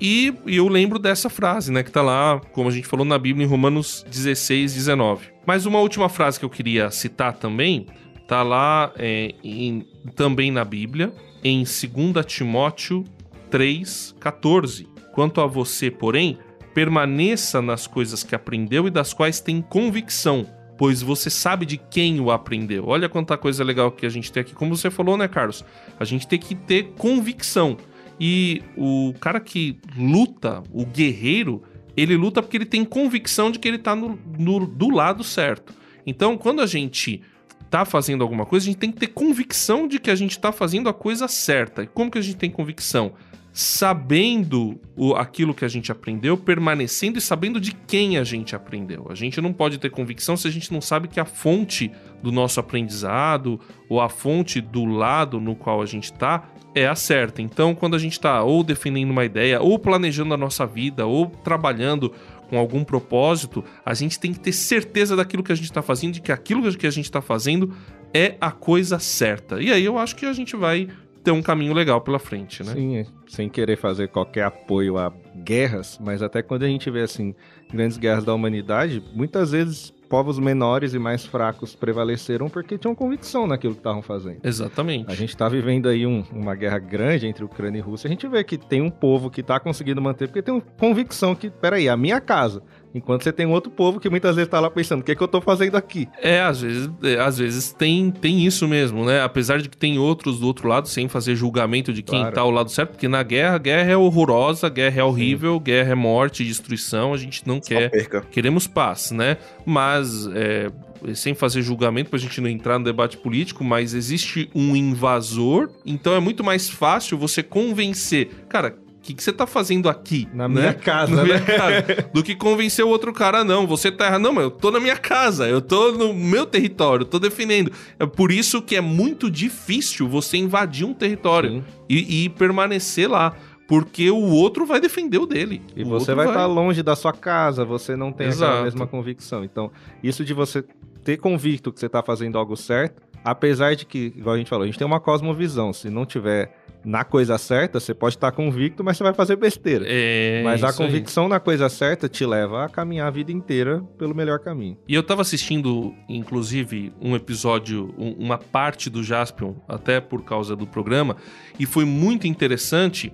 e, e eu lembro dessa frase, né? Que tá lá, como a gente falou na Bíblia, em Romanos 16, 19. Mas uma última frase que eu queria citar também, tá lá é, em- também na Bíblia, em 2 Timóteo 3, 14. Quanto a você, porém, permaneça nas coisas que aprendeu e das quais tem convicção, pois você sabe de quem o aprendeu. Olha quanta coisa legal que a gente tem aqui. Como você falou, né, Carlos? A gente tem que ter convicção. E o cara que luta, o guerreiro, ele luta porque ele tem convicção de que ele tá no, no- do lado certo. Então, quando a gente tá fazendo alguma coisa, a gente tem que ter convicção de que a gente tá fazendo a coisa certa. E como que a gente tem convicção? Sabendo o, aquilo que a gente aprendeu, permanecendo e sabendo de quem a gente aprendeu. A gente não pode ter convicção se a gente não sabe que a fonte do nosso aprendizado ou a fonte do lado no qual a gente tá é a certa. Então, quando a gente está ou defendendo uma ideia, ou planejando a nossa vida, ou trabalhando com algum propósito, a gente tem que ter certeza daquilo que a gente está fazendo, de que aquilo que a gente está fazendo é a coisa certa. E aí eu acho que a gente vai ter um caminho legal pela frente, né? Sim, é. sem querer fazer qualquer apoio a guerras, mas até quando a gente vê assim grandes guerras da humanidade, muitas vezes povos menores e mais fracos prevaleceram porque tinham convicção naquilo que estavam fazendo. Exatamente. A gente tá vivendo aí um- uma guerra grande entre Ucrânia e Rússia. A gente vê que tem um povo que tá conseguindo manter porque tem uma convicção que, peraí, a minha casa Enquanto você tem um outro povo que muitas vezes tá lá pensando, o que, é que eu tô fazendo aqui? É, às vezes, é, às vezes tem, tem isso mesmo, né? Apesar de que tem outros do outro lado, sem fazer julgamento de quem Claro. tá ao lado certo, porque na guerra, a guerra é horrorosa, a guerra é horrível, guerra é morte, destruição, a gente não Só quer. perca. Queremos paz, né? Mas, é, sem fazer julgamento pra gente não entrar no debate político, mas existe um invasor, então é muito mais fácil você convencer. Cara, que, que você tá fazendo aqui? Na né? minha [laughs] casa, Na né? minha casa. [laughs] Do que convencer o outro cara, não. Você tá errado. Não, mas eu tô na minha casa, eu tô no meu território, tô defendendo. É por isso que é muito difícil você invadir um território e, e permanecer lá. Porque o outro vai defender o dele. E O você vai estar longe da sua casa, você não tem aquela Exato. mesma convicção. Então, isso de você ter convicto que você tá fazendo algo certo, apesar de que, igual a gente falou, a gente tem uma cosmovisão. Se não tiver na coisa certa, você pode estar convicto, mas você vai fazer besteira. É, mas a isso aí. convicção na coisa certa te leva a caminhar a vida inteira pelo melhor caminho. E eu tava assistindo, inclusive, um episódio, um- uma parte do Jaspion, até por causa do programa, e foi muito interessante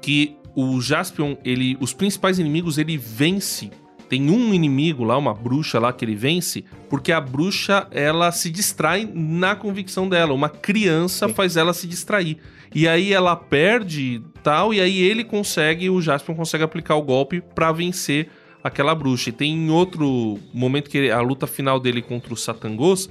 que o Jaspion, ele, os principais inimigos, ele vence. Tem um inimigo lá, uma bruxa lá que ele vence, porque a bruxa, ela se distrai na convicção dela. Uma criança faz ela se distrair. E aí ela perde tal, e aí ele consegue, o Jaspion consegue aplicar o golpe pra vencer aquela bruxa. E tem outro momento que a luta final dele contra o Satangos,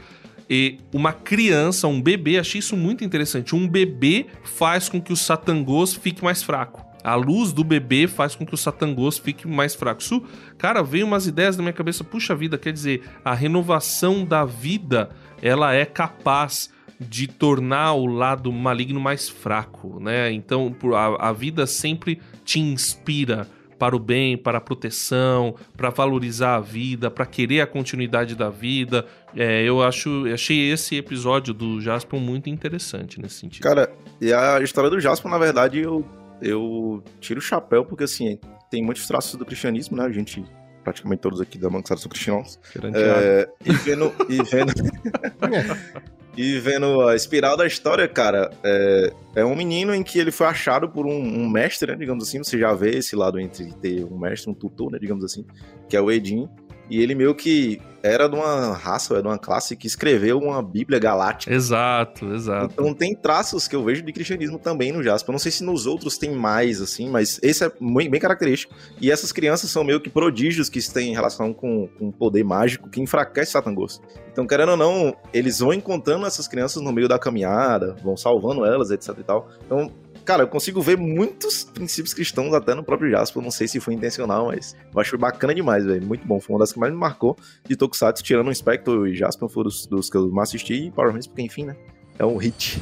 e uma criança, um bebê, achei isso muito interessante. Um bebê faz com que o Satangos fique mais fraco. A luz do bebê faz com que o Satangos fique mais fraco. Isso, cara, veio umas ideias na minha cabeça. Puxa vida, quer dizer, a renovação da vida, ela é capaz de tornar o lado maligno mais fraco, né? Então, a, a vida sempre te inspira para o bem, para a proteção, para valorizar a vida, para querer a continuidade da vida. É, eu acho, achei esse episódio do Jasper muito interessante nesse sentido. Cara, e a história do Jasper, na verdade, eu, eu tiro o chapéu, porque assim, tem muitos traços do cristianismo, né? A gente, praticamente todos aqui da bancada são cristãos. É, e vendo. E vendo, [laughs] e vendo a espiral da história, cara, é, é um menino em que ele foi achado por um, um mestre, né, digamos assim. Você já vê esse lado entre ter um mestre, um tutor, né, digamos assim, que é o Edin. E ele meio que era de uma raça, era de uma classe que escreveu uma Bíblia galáctica. Exato, exato. Então tem traços que eu vejo de cristianismo também no Jasper. Eu não sei se nos outros tem mais, assim, mas esse é bem característico. E essas crianças são meio que prodígios que têm relação com, com poder mágico que enfraquece Satangos. Então, querendo ou não, eles vão encontrando essas crianças no meio da caminhada, vão salvando elas, etc e tal. Então, cara, eu consigo ver muitos princípios cristãos até no próprio Jasper. Não sei se foi intencional, mas eu acho bacana demais, velho. Muito bom. Foi uma das que mais me marcou de Tokusatsu, tirando o Spectre e Jasper, foram dos, dos que eu mais assisti. E Power Rangers, porque enfim, né? É um hit.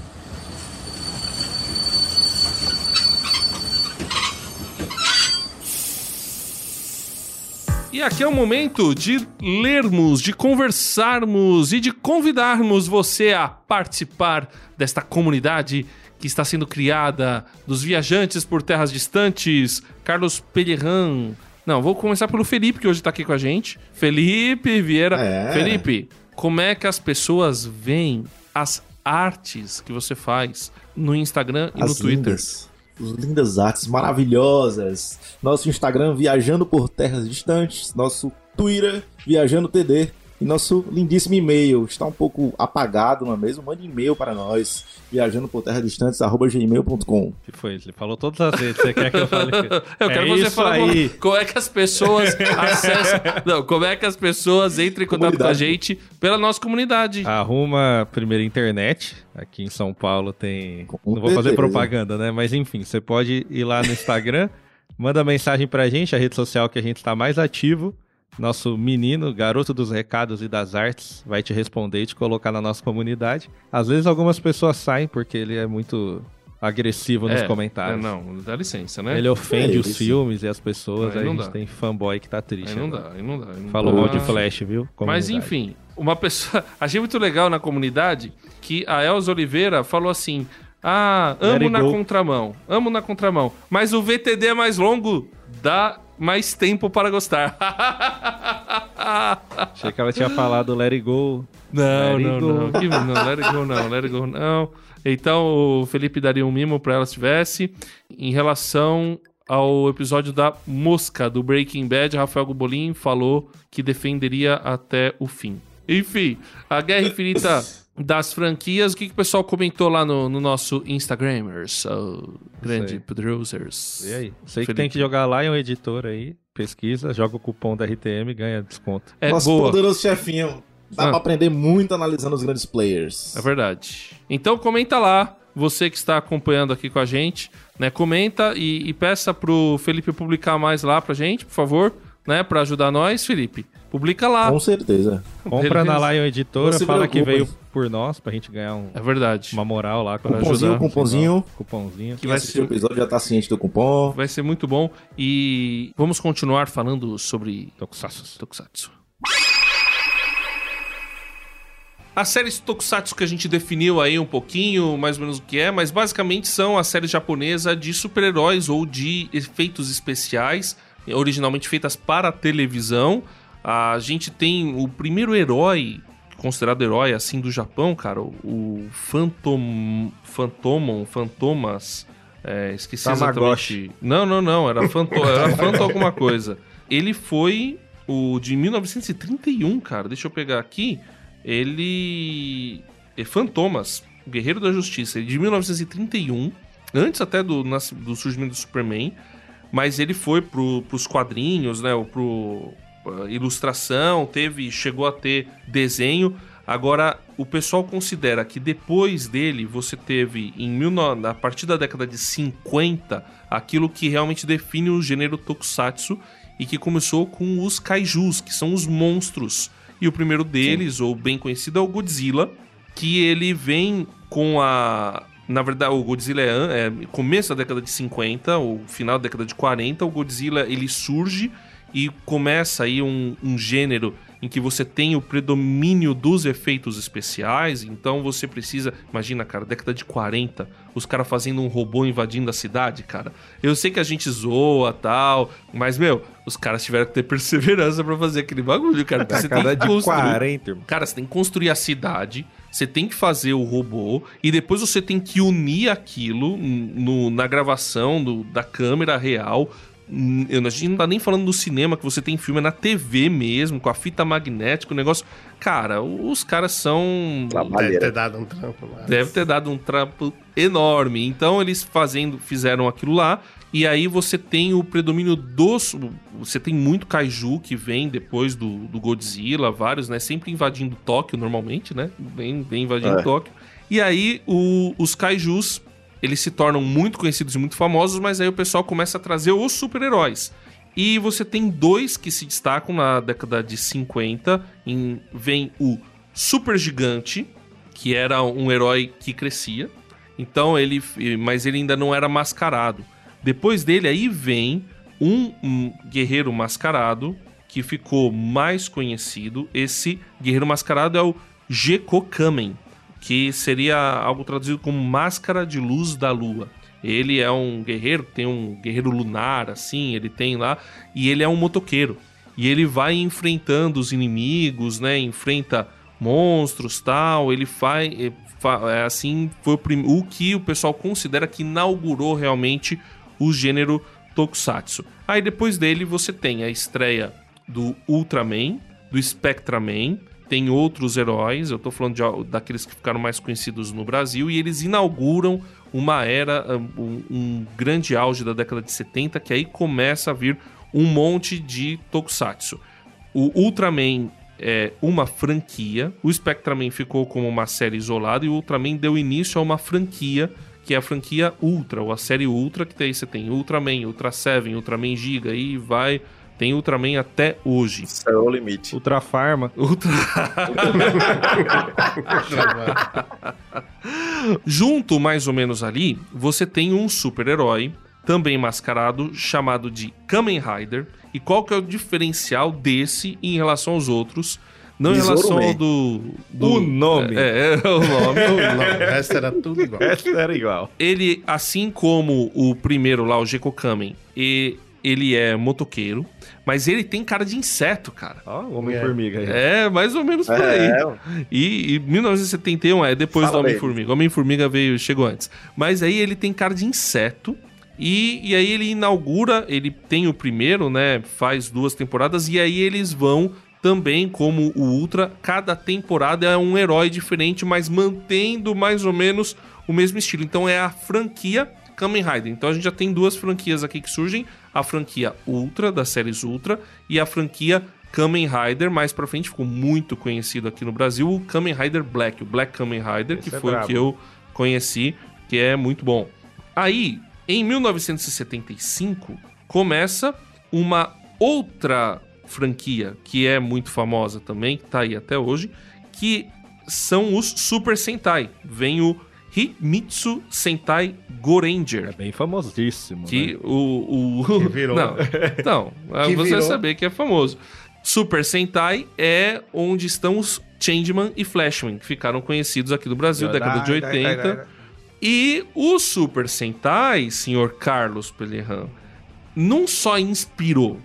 E aqui é o momento de lermos, de conversarmos e de convidarmos você a participar desta comunidade que está sendo criada dos viajantes por terras distantes. Carlos Pellerran. Não, vou começar pelo Felipe, que hoje está aqui com a gente. Felipe Vieira. É. Felipe, como é que as pessoas veem as artes que você faz no Instagram e no As Twitter? lindas, as lindas artes maravilhosas. Nosso Instagram Viajando por Terras Distantes, nosso Twitter Viajando TD e nosso lindíssimo e-mail. Está um pouco apagado, não é mesmo? Mande e-mail para nós, viajando por terras distantes, arroba gmail.com. que foi? Ele falou todas as vezes. Você quer que eu fale? [laughs] Eu É quero que você fale aí. como, é que as pessoas [laughs] acessam. Não, como é que as pessoas entram em contato com a gente pela nossa comunidade. Arruma primeiro internet. Aqui em São Paulo tem. Com Não vou fazer propaganda, né? Mas enfim, você pode ir lá no Instagram, [laughs] manda mensagem pra gente, a rede social que a gente está mais ativo. Nosso menino, garoto dos recados e das artes, vai te responder e te colocar na nossa comunidade. Às vezes algumas pessoas saem porque ele é muito agressivo nos É, comentários. é, não, dá licença, né? Ele ofende É, os filmes e as pessoas, Aí aí a não gente dá. tem fanboy que tá triste. Aí não agora. dá, aí não dá. aí não Falou dá. mal de Flash, viu? Mas Comunidade. enfim, uma pessoa. [laughs] Achei muito legal na comunidade que a Elza Oliveira falou assim: Ah, amo na go." contramão, amo na contramão, mas o VTD é mais longo, dá mais tempo para gostar. [laughs] Achei que ela tinha falado Let It Go. Não, Let it não, go. não. Que, não, let it go não, let it go não. Então o Felipe daria um mimo pra ela se tivesse. Em relação ao episódio da Mosca do Breaking Bad, Rafael Gubolin falou que defenderia até o fim. Enfim, a Guerra Infinita [laughs] das franquias, o que, que o pessoal comentou lá no, no nosso Instagramers, oh, grande. E aí? Sei que Felipe. tem que jogar lá em um editor aí, pesquisa, joga o cupom da RTM e ganha desconto. É Nosso boa. poderoso chefinho. Dá Ah. pra aprender muito analisando os grandes players. É verdade. Então comenta lá, você que está acompanhando aqui com a gente, né? Comenta e, e peça pro Felipe publicar mais lá pra gente, por favor, né? Pra ajudar nós, Felipe. Publica lá. Com certeza. Compra na. Lion Editora, fala que veio por nós, pra gente ganhar um- É verdade. uma moral lá. com Pra Cupomzinho, ajudar. cupomzinho. Cupomzinho. Que vai ser- o episódio já tá ciente do cupom. Vai ser muito bom. E vamos continuar falando sobre Tokusatsu. Tokusatsu. As séries Tokusatsu que a gente definiu aí um pouquinho, mais ou menos o que é, mas basicamente são a série japonesa de super-heróis ou de efeitos especiais, originalmente feitas para a televisão. A gente tem o primeiro herói, considerado herói assim do Japão, cara, o Phantom, Phantomon, Fantomas, é, esqueci Tamagotchi. exatamente. Não, não, não, era Phantom, era [laughs] Phantom alguma coisa. Ele foi o de 1931, cara, deixa eu pegar aqui. Ele é Fantomas, Guerreiro da Justiça, é de 1931, antes até do, do surgimento do Superman, mas ele foi pro, pros quadrinhos, né, ou pro uh, ilustração, teve, chegou a ter desenho. Agora, o pessoal considera que depois dele você teve, em mil a partir da década de 50, aquilo que realmente define o gênero tokusatsu e que começou com os kaijus, que são os monstros. E o primeiro deles, ou bem conhecido, é o Godzilla, que ele vem com a. Na verdade, o Godzilla é, é começo da década de 50, ou final da década de 40. O Godzilla ele surge e começa aí um, um gênero em que você tem o predomínio dos efeitos especiais. Então você precisa. Imagina, cara, década de 40, os caras fazendo um robô invadindo a cidade, cara. Eu sei que a gente zoa tal, mas, meu, os caras tiveram que ter [laughs] perseverança pra fazer aquele bagulho, cara. porque Você tem que de construir. 40, irmão. Cara, você tem que construir a cidade, você tem que fazer o robô, e depois você tem que unir aquilo no- na gravação do- da câmera real. Hum, eu- A gente não tá nem falando do cinema, que você tem filme é na TV mesmo, com a fita magnética, o negócio. Cara, os caras são. Deve ter dado um trampo lá. Deve ter dado um trampo enorme. Então eles fazendo, fizeram aquilo lá. E aí você tem o predomínio dos. Você tem muito kaiju que vem depois do, do Godzilla, vários, né? Sempre invadindo Tóquio normalmente, né? Vem, vem invadindo É. Tóquio. E aí o- os kaijus eles se tornam muito conhecidos e muito famosos, mas aí o pessoal começa a trazer os super-heróis. E você tem dois que se destacam na década de 50. Em, vem o Super Gigante, que era um herói que crescia. Então ele. Mas ele ainda não era mascarado. Depois dele, aí vem um, um guerreiro mascarado que ficou mais conhecido. Esse guerreiro mascarado é o Gekokamen, que seria algo traduzido como Máscara de Luz da Lua. Ele é um guerreiro, tem um guerreiro lunar, assim, ele tem lá, e ele é um motoqueiro. E ele vai enfrentando os inimigos, né? Enfrenta monstros tal. Ele faz. é, assim, foi o, prim- o que o pessoal considera que inaugurou realmente o gênero Tokusatsu. Aí depois dele você tem a estreia do Ultraman, do Spectraman, tem outros heróis, eu tô falando de, daqueles que ficaram mais conhecidos no Brasil, e eles inauguram uma era, um, um grande auge da década de 70, que aí começa a vir um monte de Tokusatsu. O Ultraman é uma franquia, o Spectraman ficou como uma série isolada e o Ultraman deu início a uma franquia, que é a franquia Ultra, ou a série Ultra, que daí você tem Ultraman, Ultra Seven, Ultraman Giga, e vai, tem Ultraman até hoje. Céu é o limite. Ultra Farma. [laughs] Ultra... Junto, mais ou menos ali, você tem um super-herói, também mascarado, chamado de Kamen Rider. E qual que é o diferencial desse em relação aos outros? Não em relação ao do, do- O nome. É, é, o nome. O [laughs] resto era tudo igual. Essa era igual. ele, assim como o primeiro lá, o Geko Kamen, e ele é motoqueiro, mas ele tem cara de inseto, cara. Ó, o Homem-Formiga aí. É, mais ou menos por aí. É, E, e 1971 é depois Fala do Homem-Formiga. Homem-Formiga veio, chegou antes. Mas aí ele tem cara de inseto E, e aí ele inaugura, ele tem o primeiro, né? Faz duas temporadas, e aí eles vão também, como o Ultra, cada temporada é um herói diferente, mas mantendo mais ou menos o mesmo estilo. Então é a franquia Kamen Rider. Então a gente já tem duas franquias aqui que surgem: a franquia Ultra, das séries Ultra, e a franquia Kamen Rider. Mais pra frente ficou muito conhecido aqui no Brasil, o Kamen Rider Black, o Black Kamen Rider, Esse que é foi o brabo. que eu conheci, que é muito bom. Aí, em 1975, começa uma outra franquia que é muito famosa também, que tá aí até hoje, que são os Super Sentai. Vem o Himitsu Sentai Goranger. É bem famosíssimo. Que né? o. o... Que virou. [laughs] Não, não [laughs] Que você virou. vai saber que é famoso. Super Sentai é onde estão os Changeman e Flashman, que ficaram conhecidos aqui no Brasil, década de 80. E o Super Sentai, senhor Carlos Pelerran, não só inspirou.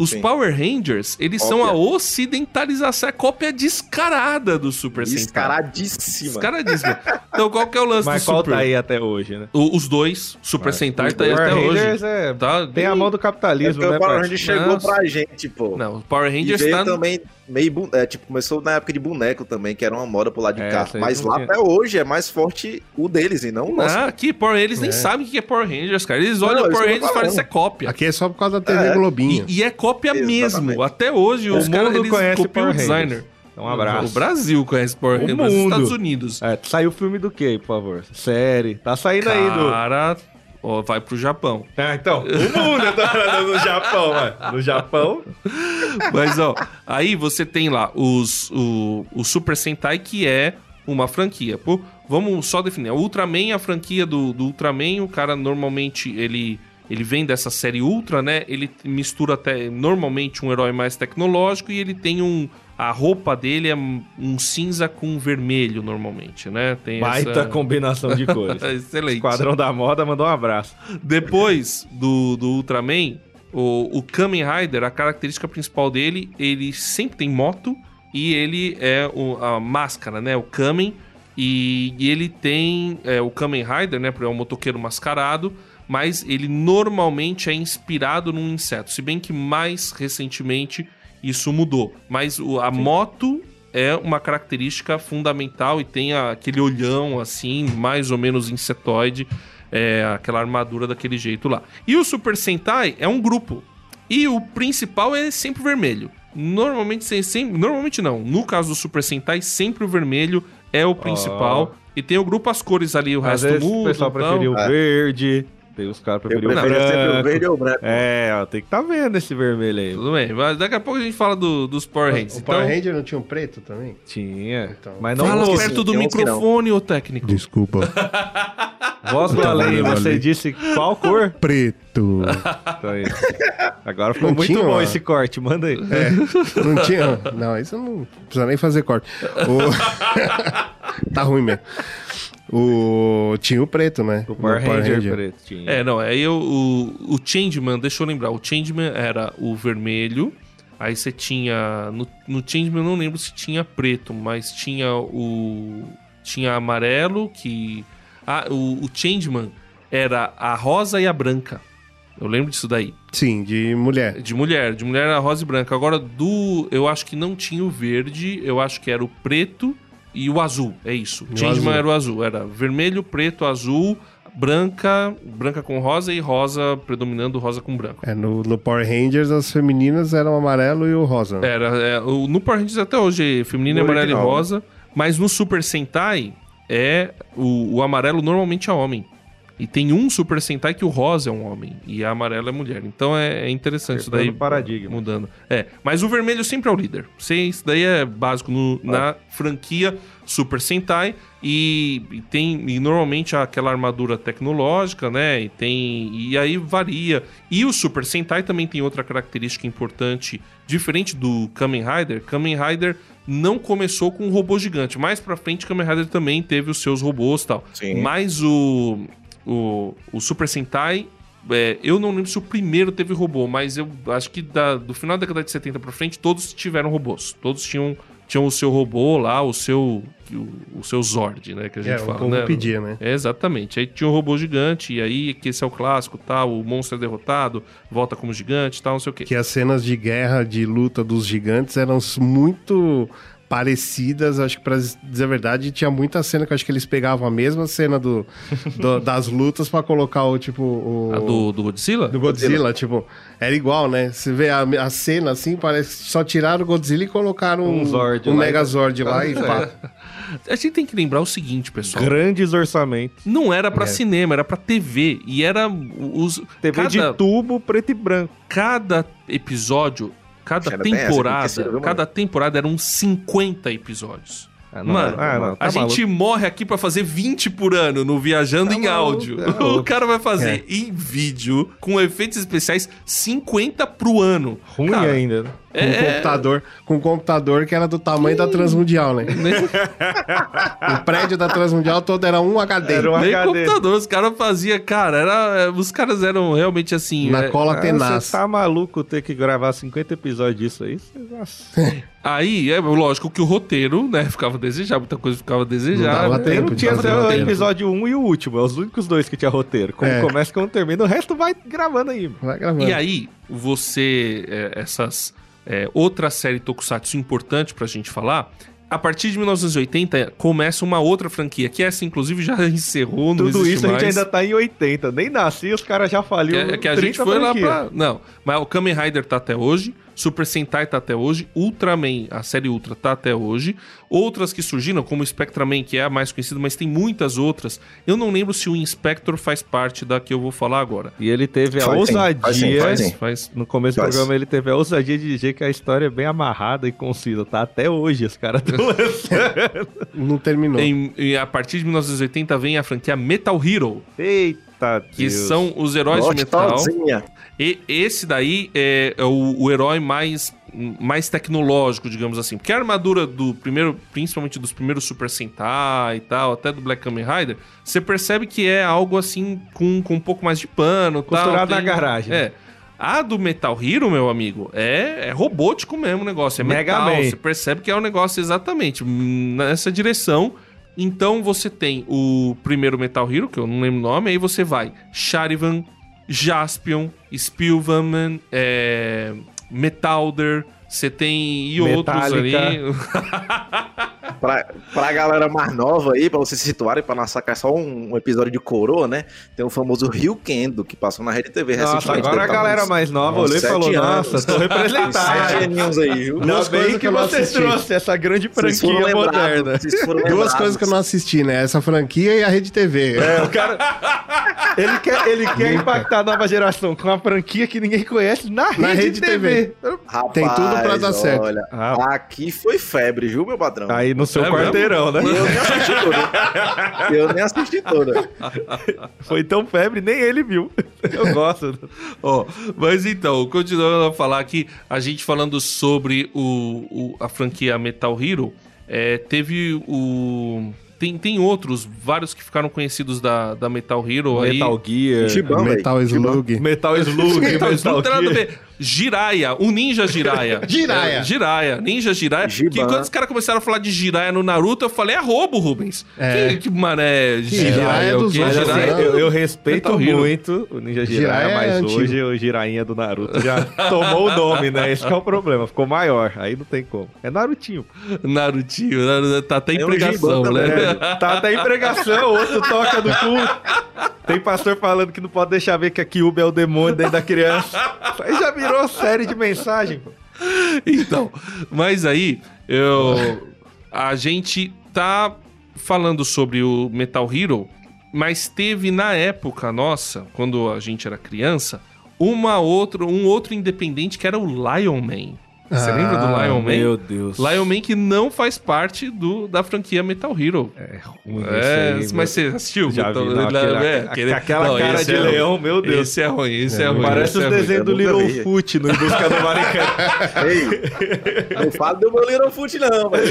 Os Sim. Power Rangers, eles são a Cópia. ocidentalização, a cópia descarada do Super Sentai. Descaradíssima. Descaradíssima. Então qual que é o lance Mas do qual Super? tá aí até hoje, né? O- os dois, Super Sentai Os tá aí até Rangers hoje. é- Tá? Tem a mão do É capitalismo, porque né, o Power parceiro? Ranger chegou Nossa. pra gente, pô. Não, o Power Rangers tá... também meio. É, tipo, começou na época de boneco também, que era uma moda pro lado de É, cá. Mas lá tinha. até hoje é mais forte o deles e não o nosso. Ah, aqui, Power, eles nem É. sabem o que é Power Rangers, cara. Eles olham Não, Power Rangers e falam, isso é cópia. Aqui é só por causa da TV É. Globinho. E, e é cópia Exatamente. mesmo. Até hoje, O os caras, mundo eles conhece copiam o Power designer. Um abraço. O Brasil conhece Power O Rangers, os mundo. Estados Unidos. É, saiu o filme do quê, por favor? Série. Tá saindo aí do. Cara, ó, vai pro Japão. Ah, então. O mundo, falando no Japão, mano. No Japão. Mas, ó, aí você tem lá os, o, o Super Sentai, que é uma franquia. Pô, vamos só definir. O Ultraman é a franquia do, do Ultraman. O cara normalmente ele, ele vem dessa série Ultra, né? Ele mistura até normalmente um herói mais tecnológico e ele tem um. A roupa dele é um cinza com vermelho, normalmente, né? Tem Baita essa... combinação de [laughs] cores. Excelente. Esquadrão da Moda mandou um abraço. Depois do, do Ultraman, o, o Kamen Rider, a característica principal dele, ele sempre tem moto e ele é o- a máscara, né? O Kamen. E, e ele tem é, o Kamen Rider, né? Porque é um motoqueiro mascarado. Mas ele normalmente é inspirado num inseto. Se bem que mais recentemente isso mudou. Mas o- a moto é uma característica fundamental e tem a- aquele olhão assim, mais ou menos insetoide, é, aquela armadura daquele jeito lá. E o Super Sentai é um grupo. E o principal é sempre vermelho. Normalmente, sem, sem- normalmente não. No caso do Super Sentai, sempre o vermelho é o principal. E tem o grupo as cores ali, o Às resto vezes muda. o pessoal e tal. preferiu o É. verde. Tem os caras preferiam o preferia sempre o branco. verde ou o branco. É, ó, tem que tá vendo esse vermelho aí. Tudo bem, mas daqui a pouco a gente fala do- dos Power Rangers. O Então, Power Ranger não tinha um preto também? Tinha. Então. Mas não fala ouço. sim, perto do microfone, ô técnico. Desculpa. [laughs] Voz do além, você disse qual cor? Preto. Então, aí. Agora ficou Não muito tinha bom esse corte, manda aí. É, não tinha. Não, isso não precisa nem fazer corte. O- [laughs] tá ruim mesmo. O... Tinha o preto, né? O Power No Ranger, preto tinha. É, não, aí eu, o, o Changeman, deixa eu lembrar, o Changeman era o vermelho, aí você tinha, no, no Changeman eu não lembro se tinha preto, mas tinha o, tinha amarelo, que, ah, o, o Changeman era a rosa e a branca, eu lembro disso daí, Sim, de mulher. de mulher, de mulher era rosa e branca, agora do, eu acho que não tinha o verde, eu acho que era o preto e o azul, é isso, o Changeman azul. era o azul, era vermelho, preto, azul, branca, branca com rosa e rosa predominando rosa com branco. É, no, no Power Rangers, as femininas eram o amarelo e o rosa. Era, é, o, no Power Rangers até hoje, feminino, No amarelo e né? rosa, mas no Super Sentai é o, o amarelo normalmente é homem. E tem um Super Sentai que o rosa é um homem e a amarela é mulher. Então é, é interessante isso daí. Paradigma. Mudando. É, mas o vermelho sempre é o líder. Isso daí é básico no- na franquia Super Sentai. E, e tem e normalmente aquela armadura tecnológica, né? E tem e aí varia. E o Super Sentai também tem outra característica importante, diferente do Kamen Rider. Kamen Rider não começou com um robô gigante. Mais pra frente, Kamen Rider também teve os seus robôs e tal. Sim. Mas o, o, o Super Sentai, é, eu não lembro se o primeiro teve robô, mas eu acho que da- do final da década de 70 pra frente, todos tiveram robôs. Todos tinham, tinha o seu robô lá, o seu o, o seu Zord, né, que a gente É, o fala, povo né? pedia, né? É, exatamente. Aí tinha um robô gigante, e aí, que esse é o clássico, tá? O monstro é derrotado, volta como gigante, tal, não sei o quê. Que as cenas de guerra, de luta dos gigantes eram muito parecidas, acho que pra dizer a verdade, tinha muita cena que eu acho que eles pegavam a mesma cena do, do- [laughs] das lutas pra colocar o tipo o A do, do Godzilla? do Godzilla, tipo, era igual, né? Você vê a, a cena assim, parece que só tiraram o Godzilla e colocaram um, Um Zord um lá. Megazord lá e [laughs] pá. A gente tem que lembrar o seguinte, pessoal. Grandes orçamentos. Não era É. pra cinema, era pra TV. E era os. TV cada, de tubo preto e branco. cada episódio, cada essa, temporada, mano? cada temporada eram 50 episódios. Ah, não, Mano, ah, não, tá a gente morre aqui pra fazer 20 por ano no Viajando Tá em maluco, áudio. tá [laughs] o maluco. cara vai fazer É. em vídeo, com efeitos especiais, 50 pro ano. Ruim Cara, ainda. Com um computador, com um computador que era do tamanho da Transmundial, né? o prédio da Transmundial todo era um HD. Era um Nem HD. computador, os caras faziam, cara, era, os caras eram realmente assim. Na é, cola Ah, tenaz. Você tá maluco ter que gravar 50 episódios disso aí? Nossa. [laughs] Aí, é lógico que o roteiro, né, ficava a desejar, muita coisa ficava a desejar. dava né? tempo não tinha até o episódio 1 e o último. É os únicos dois que tinha roteiro. Como É. começa e como termina. O resto vai gravando aí. Vai gravando. E aí, você. é, essas. é, outra série Tokusatsu importante pra gente falar. A partir de 1980 começa uma outra franquia, que essa inclusive já [laughs] encerrou, não Tudo isso a gente mais. ainda tá em 80. Nem nasci, os caras já faliram. é- que a gente 30 foi lá franquia. pra. Não, mas o Kamen Rider tá até hoje, Super Sentai tá até hoje, Ultraman, a série Ultra tá até hoje. Outras que surgiram, como o Spectraman, que é a mais conhecida, mas tem muitas outras. Eu não lembro se o Inspector faz parte da que eu vou falar agora. E ele teve a Faz ousadia. faz sim, faz sim. Faz. No começo do programa ele teve a ousadia de dizer que a história é bem amarrada e concisa. Tá até hoje, os caras tão [laughs] lançando. Não terminou. Em- e a partir de 1980 vem a franquia Metal Hero, Eita, que Deus. são os heróis de metal. E esse daí é, é o, o herói mais, mais tecnológico, digamos assim. Porque a armadura do primeiro, principalmente dos primeiros Super Sentai e tal, até do Black Kamen Rider, você percebe que é algo assim com, com um pouco mais de pano, tal, Costurado na tem- garagem. É. A do Metal Hero, meu amigo, é, é robótico mesmo o negócio. É Mega metal. Man. Você percebe que é um negócio exatamente nessa direção. Então você tem o primeiro Metal Hero, que eu não lembro o nome, aí você vai Charivan, Jaspion, Spilvan, é, Metalder, você tem e outros Metallica. ali. [laughs] Pra, pra galera mais nova aí, pra vocês se situarem, pra não sacar só um, um episódio de coroa, né? Tem o famoso Rio Kendo, que passou na Rede TV Nossa, recentemente. agora a tá galera uns- mais nova olhou e falou: anos. Nossa, tô representado. aí, viu? Ainda Duas bem que que você assisti. trouxe essa grande franquia lembrados, moderna. Duas coisas que eu não assisti, né? Essa franquia e a Rede TV. É, o cara. Ele quer, ele quer impactar a nova geração com uma franquia que ninguém conhece na rede, Na Rede TV. Rapaz, Tem tudo pra dar certo. Olha, Ah. aqui foi febre, viu, meu patrão? Aí no seu É quarteirão, né? Eu nem assisti toda. Eu nem assisti toda. [laughs] Foi tão febre, nem ele viu. Eu gosto. Ó, mas então, continuando a falar aqui, a gente falando sobre o, o- a franquia Metal Hero, é, teve o. Tem, tem outros, vários que ficaram conhecidos da, da Metal Hero aí. Metal Gear. Gibão, Metal velho. Slug. Metal Slug, Metal, Metal não tem nada a Gear. ver. Jiraiya, o Ninja Jiraiya. [laughs] Jiraiya. É, Jiraiya, Ninja Jiraiya. Giban. Que quando os caras começaram a falar de Jiraiya no Naruto, eu falei, é roubo, Rubens. É. Que, que mané, Jiraiya, é dos assim, Jiraiya- eu, eu respeito Hero. muito o Ninja Jiraiya, Jiraiya é mas antigo. hoje o Jirainha do Naruto já tomou o nome, né? Esse que é o problema. Ficou maior. Aí não tem como. É Narutinho. Narutinho, Naruto, tá até em Tem um pregação, Giban né? também. É, tá até em pregação, outro toca no cu. Tem pastor falando que não pode deixar ver que a Kyuba é o demônio dentro da criança. Aí já virou série de mensagem, pô. Então, mas aí, eu. A gente tá falando sobre o Metal Hero, mas teve na época nossa, quando a gente era criança, uma outra, um outro independente que era o Lion Man. Você Ah, lembra do Lion Man? Meu Deus. Lion Man que não faz parte do, da franquia Metal Hero. É ruim É, esse aí, mas meu. você assistiu? Já vi, Metal- não, aquele- é, aquele- aquele- aquela não, cara de é leão, meu Deus. Esse é ruim, esse é, ruim. Parece os é desenhos do Little vi. Foot no Em Busca do Maricano. Ei, não fala do meu Little Foot, não, mas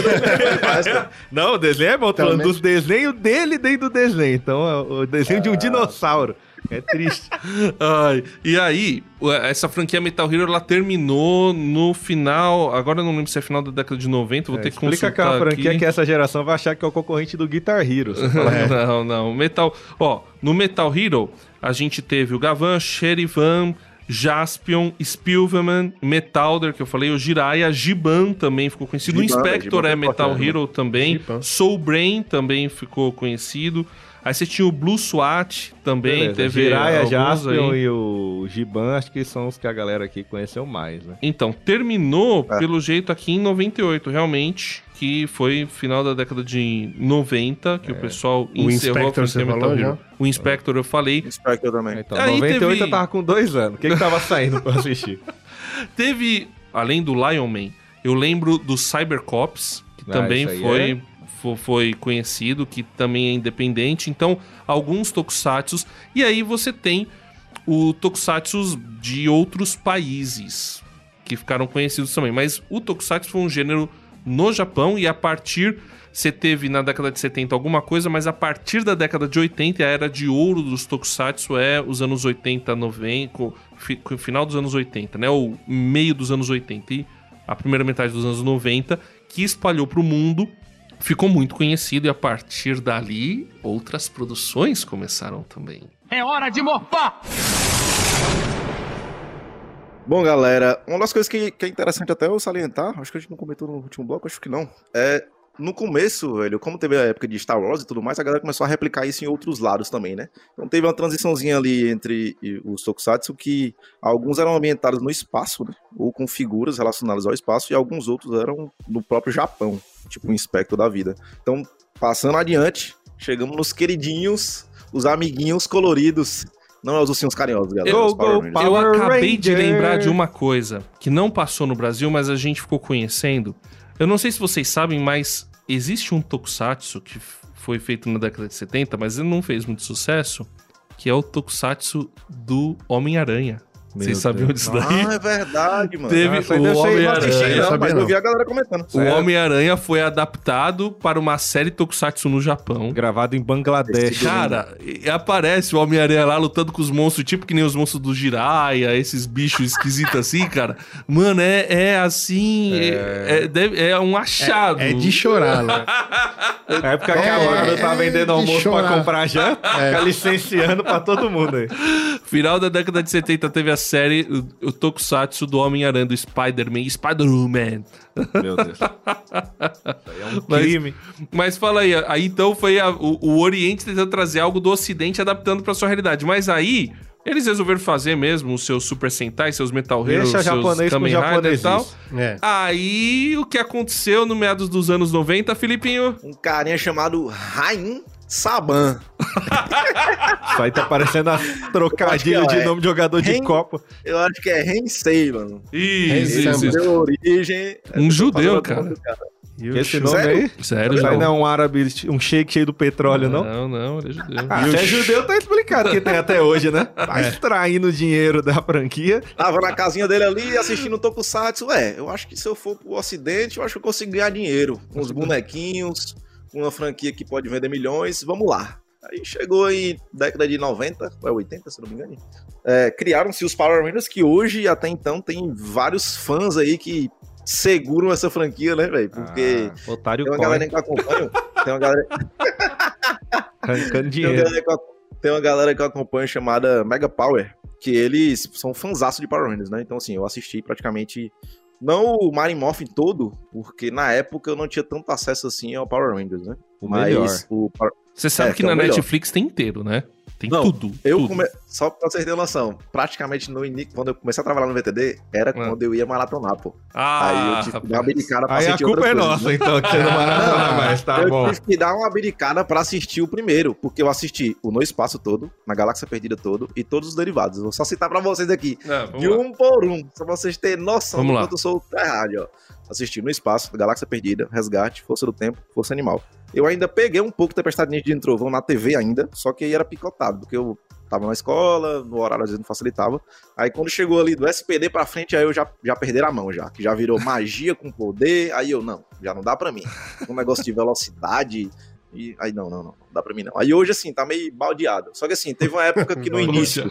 parece Não, o desenho é bom. Tô falando dos desenhos dele dentro do desenho. Então, é o desenho de um dinossauro. É triste. [laughs] Ai, e aí, essa franquia Metal Hero ela terminou no final. Agora eu não lembro se é final da década de 90, vou É, ter que explica consultar. que é uma franquia aqui. que essa geração vai achar que é o concorrente do Guitar Hero. [laughs] É. Não, não. Metal. Ó, no Metal Hero, a gente teve o Gavan, Sherivan, Jaspion, Spilverman, Metalder, que eu falei, o Jiraiya, Giban também ficou conhecido. Giban, o Inspector Giban é Metal importante, Hero também. Giban. Soul Brain também ficou conhecido. Aí você tinha o Blue SWAT também, Beleza, teve. Jiraiya, Jaspion aí. e o Giban, acho que são os que a galera aqui conheceu mais, né? Então, terminou, É. pelo jeito, aqui em 98, realmente, que foi final da década de 90, que o pessoal O encerrou Inspector você Metal falou Hero. já? O Inspector eu falei. Spectre também. Então, Aí 98 teve- eu tava com dois anos. O que que tava [laughs] saindo pra assistir? Teve, além do Lion Man, eu lembro do Cybercops, que Ah, também foi, é. Fo- foi conhecido, que também é independente. Então, alguns tokusatsus. E aí você tem o tokusatsus de outros países, que ficaram conhecidos também. Mas o tokusatsu foi um gênero no Japão e a partir... Você teve na década de 70 alguma coisa, mas a partir da década de 80, a era de ouro dos tokusatsu é os anos 80, 90, co- fi- co- final dos anos 80, né? O meio dos anos 80 e a primeira metade dos anos 90, que espalhou para o mundo, ficou muito conhecido e a partir dali outras produções começaram também. É hora de morfar! Bom, galera, uma das coisas que, que é interessante até eu salientar, acho que a gente não comentou no último bloco, acho que não, é no começo, velho, como teve a época de Star Wars e tudo mais, a galera começou a replicar isso em outros lados também, né? Então teve uma transiçãozinha ali entre os tokusatsu que alguns eram ambientados no espaço, né? Ou com figuras relacionadas ao espaço, e alguns outros eram no próprio Japão, tipo um Inspector da vida. Então, passando adiante, chegamos nos queridinhos, os amiguinhos coloridos. Não é os ursinhos carinhosos, galera. Go. Power Eu acabei de Ranger. lembrar de uma coisa que não passou no Brasil, mas a gente ficou conhecendo. Eu não sei se vocês sabem, mas existe um tokusatsu que foi feito na década de 70, mas ele não fez muito sucesso, que é o tokusatsu do Homem-Aranha. Vocês sabiam Deus. disso daí? Ah, é verdade, mano. Teve Ah, aí o Homem-Aranha. Assisti, eu mas não. vi a galera comentando. O Homem-Aranha foi adaptado para uma série tokusatsu no Japão. Gravado em Bangladesh. Cara, e aparece o Homem-Aranha lá lutando com os monstros, tipo que nem os monstros do Jiraiya, esses bichos esquisitos assim, cara. Mano, é, é assim. É, é, deve- é um achado. É de chorar, né? Na época que É, a Marvel tá é vendendo de almoço pra chorar. comprar janta, fica licenciando pra todo mundo aí. Final da década de 70 teve a série, o, o Tokusatsu do Homem-Aranha, do Spider-Man, Spider-Man. Meu Deus. [laughs] Isso aí é um Mas- crime. Mas fala aí, aí então foi a- o, o Oriente tentando trazer algo do Ocidente adaptando pra sua realidade. Mas aí. Eles resolveram fazer mesmo os seus Super Sentai, seus Metal Heroes, Deixa seus japonês com Kamen Rider e tal. É. Aí, o que aconteceu no meados dos anos 90, Filipinho? Um carinha chamado Rain Saban. Isso aí tá parecendo a que de é. nome de jogador de Ren- Copa. Eu acho que é Rensei, mano. Isso, isso, é isso. Deu origem. Um judeu, Fazendo cara. E o Esse nome Sério? aí? Sério, Isso João? não é um árabe, um shake cheio do petróleo, não? Não, não, ele é judeu. Ah, o se é judeu, tá explicado que tem até hoje, né? Tá extraindo dinheiro da franquia. Tava na casinha dele ali assistindo Tokusatsu. É, eu acho que se eu for pro ocidente, eu acho que eu consigo ganhar dinheiro. Com os bonequinhos, uma franquia que pode vender milhões. Vamos lá. Aí chegou em década de 90, ou é 80, se não me engano. É, Criaram-se os Power Rangers, que hoje, até então, tem vários fãs aí que seguram essa franquia, né, velho? Porque Ah, otário tem uma galera que acompanha. Tem uma galera, [laughs] arrancando tem uma dinheiro. galera que tem uma galera que eu acompanho chamada Mega Power, que eles são fãzaço de Power Rangers, né? Então, assim, eu assisti praticamente. Não o Marin Morphin todo, porque na época eu não tinha tanto acesso assim ao Power Rangers, né? O Mas melhor. o Você sabe É, que que é na melhor. Netflix tem inteiro, né? Tem Não, tudo. Eu tudo. come... Só pra vocês terem noção, praticamente no início, quando eu comecei a trabalhar no VTD, era quando eu ia maratonar, pô. Ah, Aí eu tive que dar uma abdicada pra Aí a assistir culpa outra é coisa, nossa, né? então, que você não maratona [laughs] mais, tá eu bom. tive que dar uma abdicada pra assistir o primeiro, porque eu assisti o No Espaço todo, na Galáxia Perdida todo, e todos os derivados. Eu vou só citar pra vocês aqui. Vamos de lá. um por um, pra vocês terem noção Vamos do lá. quanto eu sou errado, ó. Assisti no espaço, Galáxia Perdida, Resgate, Força do Tempo, Força Animal. Eu ainda peguei um pouco Tempestade Ninja de Trovão na TV ainda, só que aí era picotado, porque eu tava na escola, no horário às vezes não facilitava. Aí quando chegou ali do SPD pra frente, aí eu já, já perderam a mão já, que já virou magia com poder, aí eu, não, já não dá pra mim. Um negócio de velocidade, E aí, não, não, não, não dá pra mim não. Aí hoje, assim, tá meio baldeado. Só que assim, teve uma época que no início,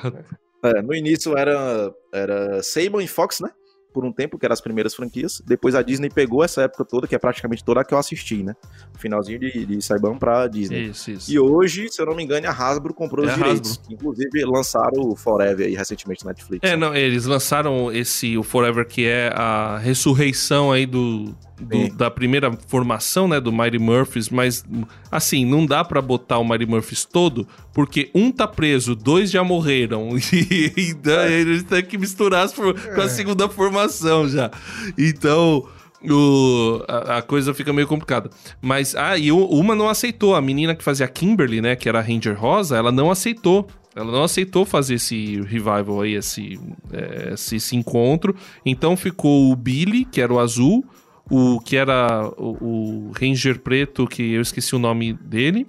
é, no início era, era Sable e Fox, né? Por um tempo, que eram as primeiras franquias. Depois a Disney pegou essa época toda, que é praticamente toda a que eu assisti, né? Finalzinho de, de Saibam pra Disney. Isso, isso. E hoje, se eu não me engano, a Hasbro comprou É os direitos. Inclusive, lançaram o Forever aí recentemente na Netflix. É, não, eles lançaram esse, o Forever, que é a ressurreição aí do, do- da primeira formação, né, do Mighty Murphys, mas, assim, não dá pra botar o Mighty Murphys todo, porque um tá preso, dois já morreram, [laughs] e, e daí eles têm que misturar as com a segunda formação já. Então... o- a, a coisa fica meio complicada. Mas, ah, e o- uma não aceitou. A menina que fazia a Kimberly, né, que era a Ranger Rosa, ela não aceitou. Ela não aceitou fazer esse revival aí, esse, é, esse, esse encontro. Então ficou o Billy, que era o azul, o que era o, o Ranger preto, que eu esqueci o nome dele.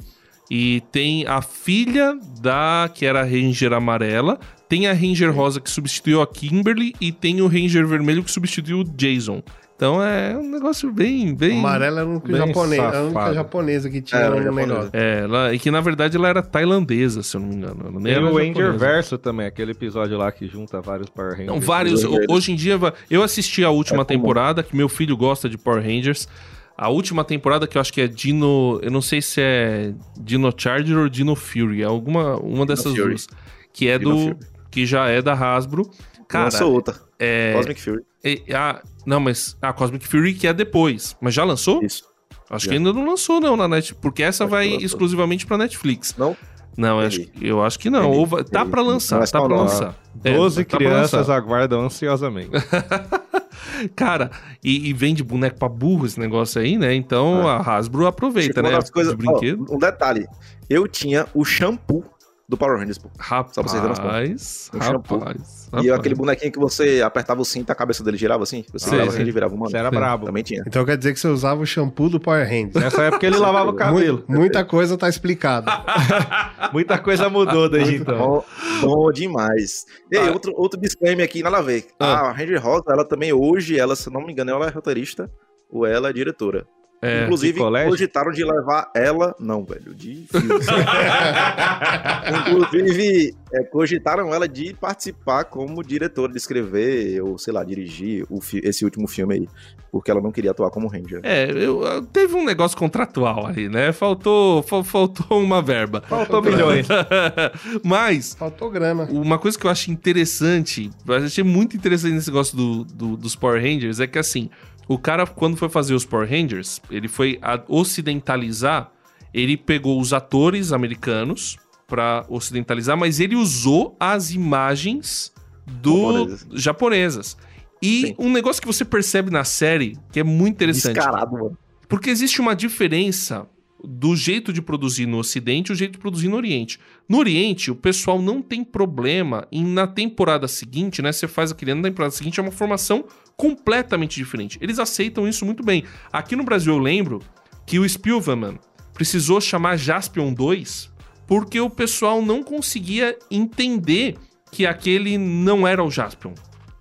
E tem a filha da que era a Ranger amarela. Tem a Ranger rosa que substituiu a Kimberly. E tem o Ranger vermelho que substituiu o Jason. Então é um negócio bem. bem... Amarela era a única bem japonesa, a única japonesa que tinha É, no negócio. É, ela, e que na verdade ela era tailandesa, se eu não me engano. Ela nem era o Ranger. Verso também, aquele episódio lá que junta vários Power Rangers. Não, vários. Hoje em dia, eu assisti a última É temporada, que meu filho gosta de Power Rangers. A última temporada que eu acho que é Dino. Eu não sei se é Dino Charger ou Dino Fury. É alguma uma dessas Fury. duas. Que é Dino do. Fury. Que já é da Hasbro. Cara, Lançou outra. é. Cosmic Fury. É- ah, não, mas. A Cosmic Fury que é depois. Mas já lançou? Isso. Acho Já. que ainda não lançou, não, na net. Porque essa Acho vai exclusivamente pra Netflix. Não? Não, eu acho, eu acho que não. Ou vai- tá pra lançar, é tá não. lançar. É, 12 tá pra crianças lançar. aguardam ansiosamente. [laughs] Cara, e, e vende boneco pra burro esse negócio aí, né? Então a Hasbro aproveita, Tipo, uma né? coisas, de brinquedo. ó, um detalhe. Eu tinha o shampoo do Power Rangers, pô. Rapaz, só pra vocês terem noção. rapaz, Um shampoo. rapaz. E aquele bonequinho que você apertava o cinto, a cabeça dele girava assim. Você girava assim e virava humano. Você era brabo. Também tinha. Então quer dizer que você usava o shampoo do Power Rangers. Nessa época ele lavava o cabelo. Mu- Muita coisa tá explicada. [laughs] Muita coisa mudou desde então. Bom, bom demais. E aí, Ah. outro, outro disclaimer aqui, nada a ver. Ah. A Ranger Rosa, ela também hoje, ela, se não me engano, ela é roteirista ou ela é diretora. É, Inclusive, cogitaram de levar ela. Não, velho, de filmes. [laughs] Inclusive, é, cogitaram ela de participar como diretora, de escrever, ou sei lá, dirigir o fi- esse último filme aí. Porque ela não queria atuar como Ranger. É, eu, eu- teve um negócio contratual aí, né? Faltou, fa- faltou uma verba. Faltou milhões. [laughs] Mas Faltou grana. Uma coisa que eu acho interessante, eu achei muito interessante nesse negócio do, do- dos Power Rangers, é que assim, o cara, quando foi fazer os Power Rangers, ele foi ocidentalizar, ele pegou os atores americanos pra ocidentalizar, mas ele usou as imagens do Japonesas. japonesas. E Sim. um negócio que você percebe na série, que é muito interessante. Descarado, mano. Porque existe uma diferença do jeito de produzir no Ocidente e o jeito de produzir no Oriente. No Oriente, o pessoal não tem problema em, na temporada seguinte, né? Você faz aquele ano, na temporada seguinte é uma formação completamente diferente. Eles aceitam isso muito bem. Aqui no Brasil, eu lembro que o Spielman precisou chamar Jaspion 2 porque o pessoal não conseguia entender que aquele não era o Jaspion.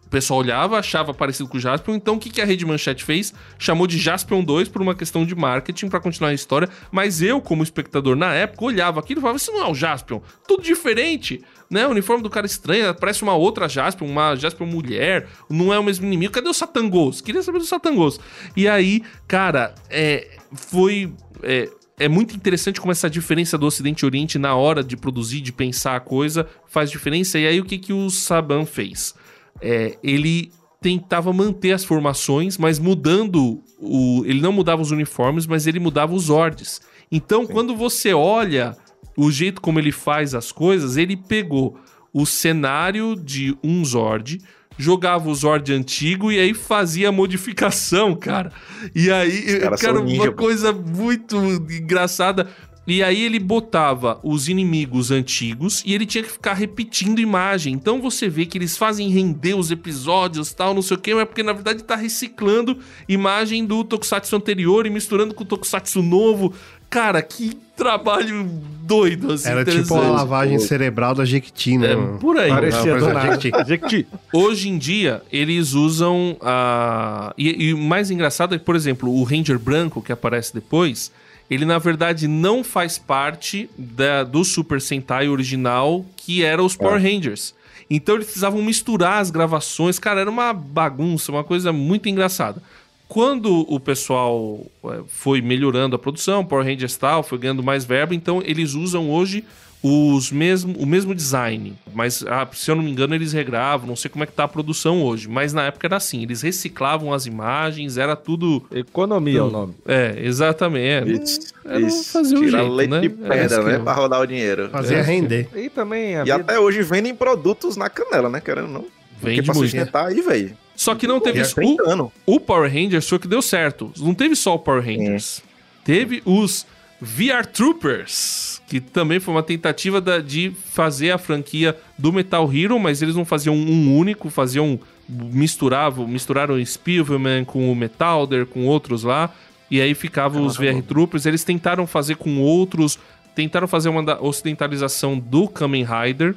O pessoal olhava, achava parecido com o Jaspion, então o que, que a Rede Manchete fez? Chamou de Jaspion 2 por uma questão de marketing pra continuar a história, mas eu, como espectador na época, olhava aquilo e falava, isso não é o Jaspion, tudo diferente, né? O uniforme do cara é estranho, parece uma outra Jaspion, uma Jaspion mulher, não é o mesmo inimigo, cadê o Satangos? Queria saber do Satangos. E aí, cara, é, foi... É, é muito interessante como essa diferença do Ocidente e Oriente na hora de produzir, de pensar a coisa, faz diferença. E aí o que, que o Saban fez? É, ele tentava manter as formações, mas mudando o. Ele não mudava os uniformes, mas ele mudava os ordens. Então, quando você olha o jeito como ele faz as coisas, ele pegou o cenário de um Zord, jogava o Zord antigo e aí fazia a modificação, [laughs] cara. E aí, cara, ninja, uma pô. coisa muito engraçada. E aí ele botava os inimigos antigos e ele tinha que ficar repetindo imagem. Então você vê que eles fazem render os episódios, tal, não sei o que, mas é porque na verdade tá reciclando imagem do Tokusatsu anterior e misturando com o Tokusatsu novo. Cara, que trabalho doido, assim, Era tipo a lavagem cerebral da Jequiti, né? É, por aí. Parecia Não, do nada. Jequiti. Hoje em dia, eles usam a. E, e o mais engraçado é que, por exemplo, o Ranger branco que aparece depois, ele na verdade não faz parte da- do Super Sentai original, que era os Power Rangers. Então eles precisavam misturar as gravações, cara, era uma bagunça, uma coisa muito engraçada. Quando o pessoal eh, foi melhorando a produção, Power Rangers tal, foi ganhando mais verba, então eles usam hoje os mesmo, o mesmo design. Mas, ah, se eu não me engano, eles regravam, não sei como é que tá a produção hoje. Mas na época era assim, eles reciclavam as imagens, era tudo... Economia é o nome. É, exatamente. É, Isso, é, isso. fazia o Tira jeito, leite né? de É pedra, que né? Pra rodar o dinheiro. Fazia render. E também a E vida... até hoje vendem produtos na canela, né? Querendo não. Porque Vende pra muito. sustentar aí, velho. Só que não teve isso. é 30 anos. O, o Power Rangers foi o que deu certo. Não teve só o Power Rangers. Teve os VR Troopers, que também foi uma tentativa da- de fazer a franquia do Metal Hero, mas eles não faziam um único, faziam misturavam, misturaram o Spielman com o Metalder, com outros lá, e aí ficavam os VR Troopers. Eles tentaram fazer com outros, tentaram fazer uma ocidentalização do Kamen Rider.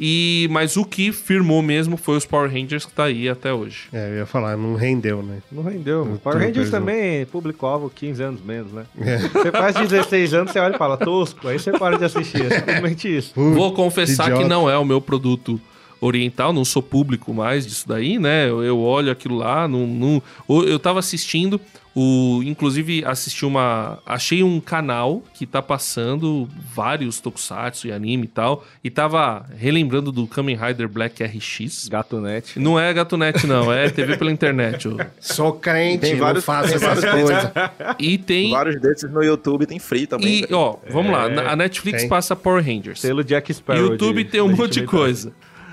E, mas o que firmou mesmo foi os Power Rangers que tá aí até hoje. É, eu ia falar, não rendeu, né? Não rendeu. Não Power Rangers também, público-alvo, 15 anos menos, né? Você faz 16 anos, você olha e fala, tosco, aí você para de assistir. É simplesmente isso. Vou confessar idiota. que não é o meu produto oriental, não sou público mais disso daí, né? Eu, eu olho aquilo lá, não, não- eu tava assistindo, o, inclusive assisti uma, achei um canal que tá passando vários tokusatsu e anime e tal, e tava relembrando do Kamen Rider Black RX. Gato Net. Não é Gatunete não, é TV pela internet. Sou crente, Tem vários- faço tem essas coisas. [laughs] E tem Vários desses no YouTube tem free também. e ó, vamos lá, a Netflix tem. passa Power Rangers. Selo Jack Sparrow. YouTube de- tem um monte de coisa.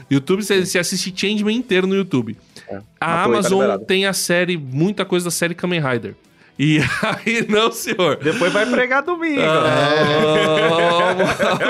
YouTube, você, você assiste Changeman inteiro no YouTube. A Mas pô, tá Amazon liberado. tem a série, muita coisa da série Kamen Rider. E [laughs] aí, não, senhor. Depois vai pregar domingo. Ah,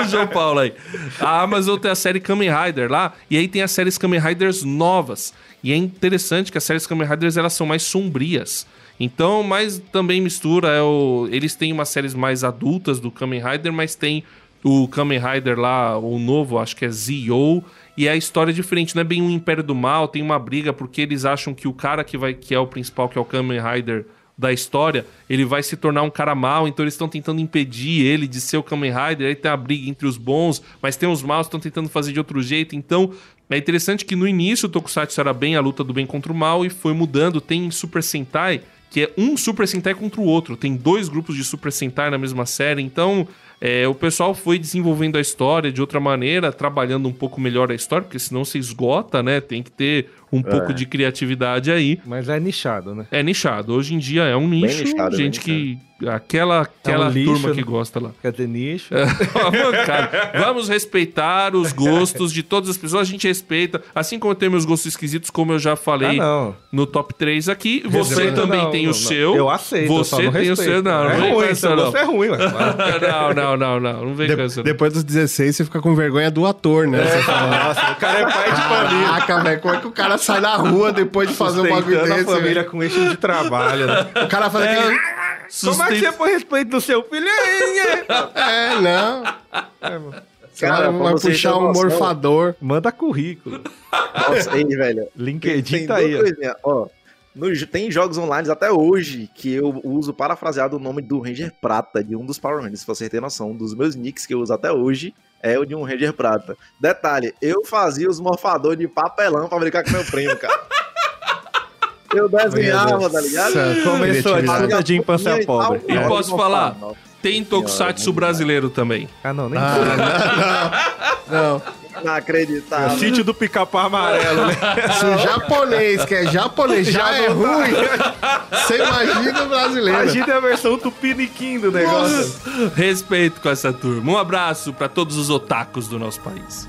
[laughs] o João Paulo aí. A Amazon tem a série Kamen Rider lá, e aí tem as séries Kamen Riders novas. E é interessante que as séries Kamen Riders elas são mais sombrias. Então, mas também mistura. É o... Eles têm umas séries mais adultas do Kamen Rider, mas tem o Kamen Rider lá, o novo, acho que é Z.O. E a história é diferente, não é bem um Império do Mal, tem uma briga porque eles acham que o cara que vai que é o principal, que é o Kamen Rider da história, ele vai se tornar um cara mau, então eles estão tentando impedir ele de ser o Kamen Rider, aí tem a briga entre os bons, mas tem os maus que estão tentando fazer de outro jeito, então é interessante que no início o Tokusatsu era bem a luta do bem contra o mal e foi mudando, tem Super Sentai, que é um Super Sentai contra o outro, tem dois grupos de Super Sentai na mesma série, então é, o pessoal foi desenvolvendo a história de outra maneira, trabalhando um pouco melhor a história, porque senão se esgota, né? Tem que ter um pouco de criatividade aí. Mas é nichado, né? É nichado. Hoje em dia é um nicho. nichado, gente bem que. Aquela, aquela É um lixo, turma que né? gosta lá. Quer dizer, nicho. [laughs] Cara, vamos respeitar os gostos de todas as pessoas. A gente respeita. Assim como eu tenho meus gostos esquisitos, como eu já Ah, falei não. no top 3 aqui. Você também Não, tem não, o não. seu. Eu aceito. eu só Você não tem o respeito. seu. Não, não é vem ruim, essa, [laughs] não. gosto é ruim, ué. Não, não, não, não. Não vem De- com essa. não. depois dos 16, você fica com vergonha do ator, né? Você fala, Nossa, o cara é pai de [laughs] família. Caraca, velho, como é que o cara sai na rua depois de fazer um bagulho desse? a família com eixo de trabalho, né? O cara faz aquele. Como é que Sustenta- você põe respeito do seu filho? É, não. Cara, O cara pra vai puxar um noção, morfador. Manda currículo. Nossa, aí, velho. LinkedIn tem tá aí. ó. No- tem jogos online até hoje que eu uso parafraseado o nome do Ranger Prata, de um dos Power Rangers, se você ter noção. Um dos meus nicks que eu uso até hoje é o de um Ranger Prata. Detalhe, eu fazia os morfadores de papelão pra brincar com meu primo, cara. Eu desenhava, tá ligado? Começou a disputa de infância pobre. E posso falar? Tem Tokusatsu brasileiro também. Ah, não, nem Ah, não, não. Não O acreditava. sítio do pica-pau amarelo, né? Se o japonês, que é japonês, já é ruim, você imagina o brasileiro. Imagina a versão tupiniquim do negócio. Respeito com essa turma. Um abraço pra todos os otakus do nosso país.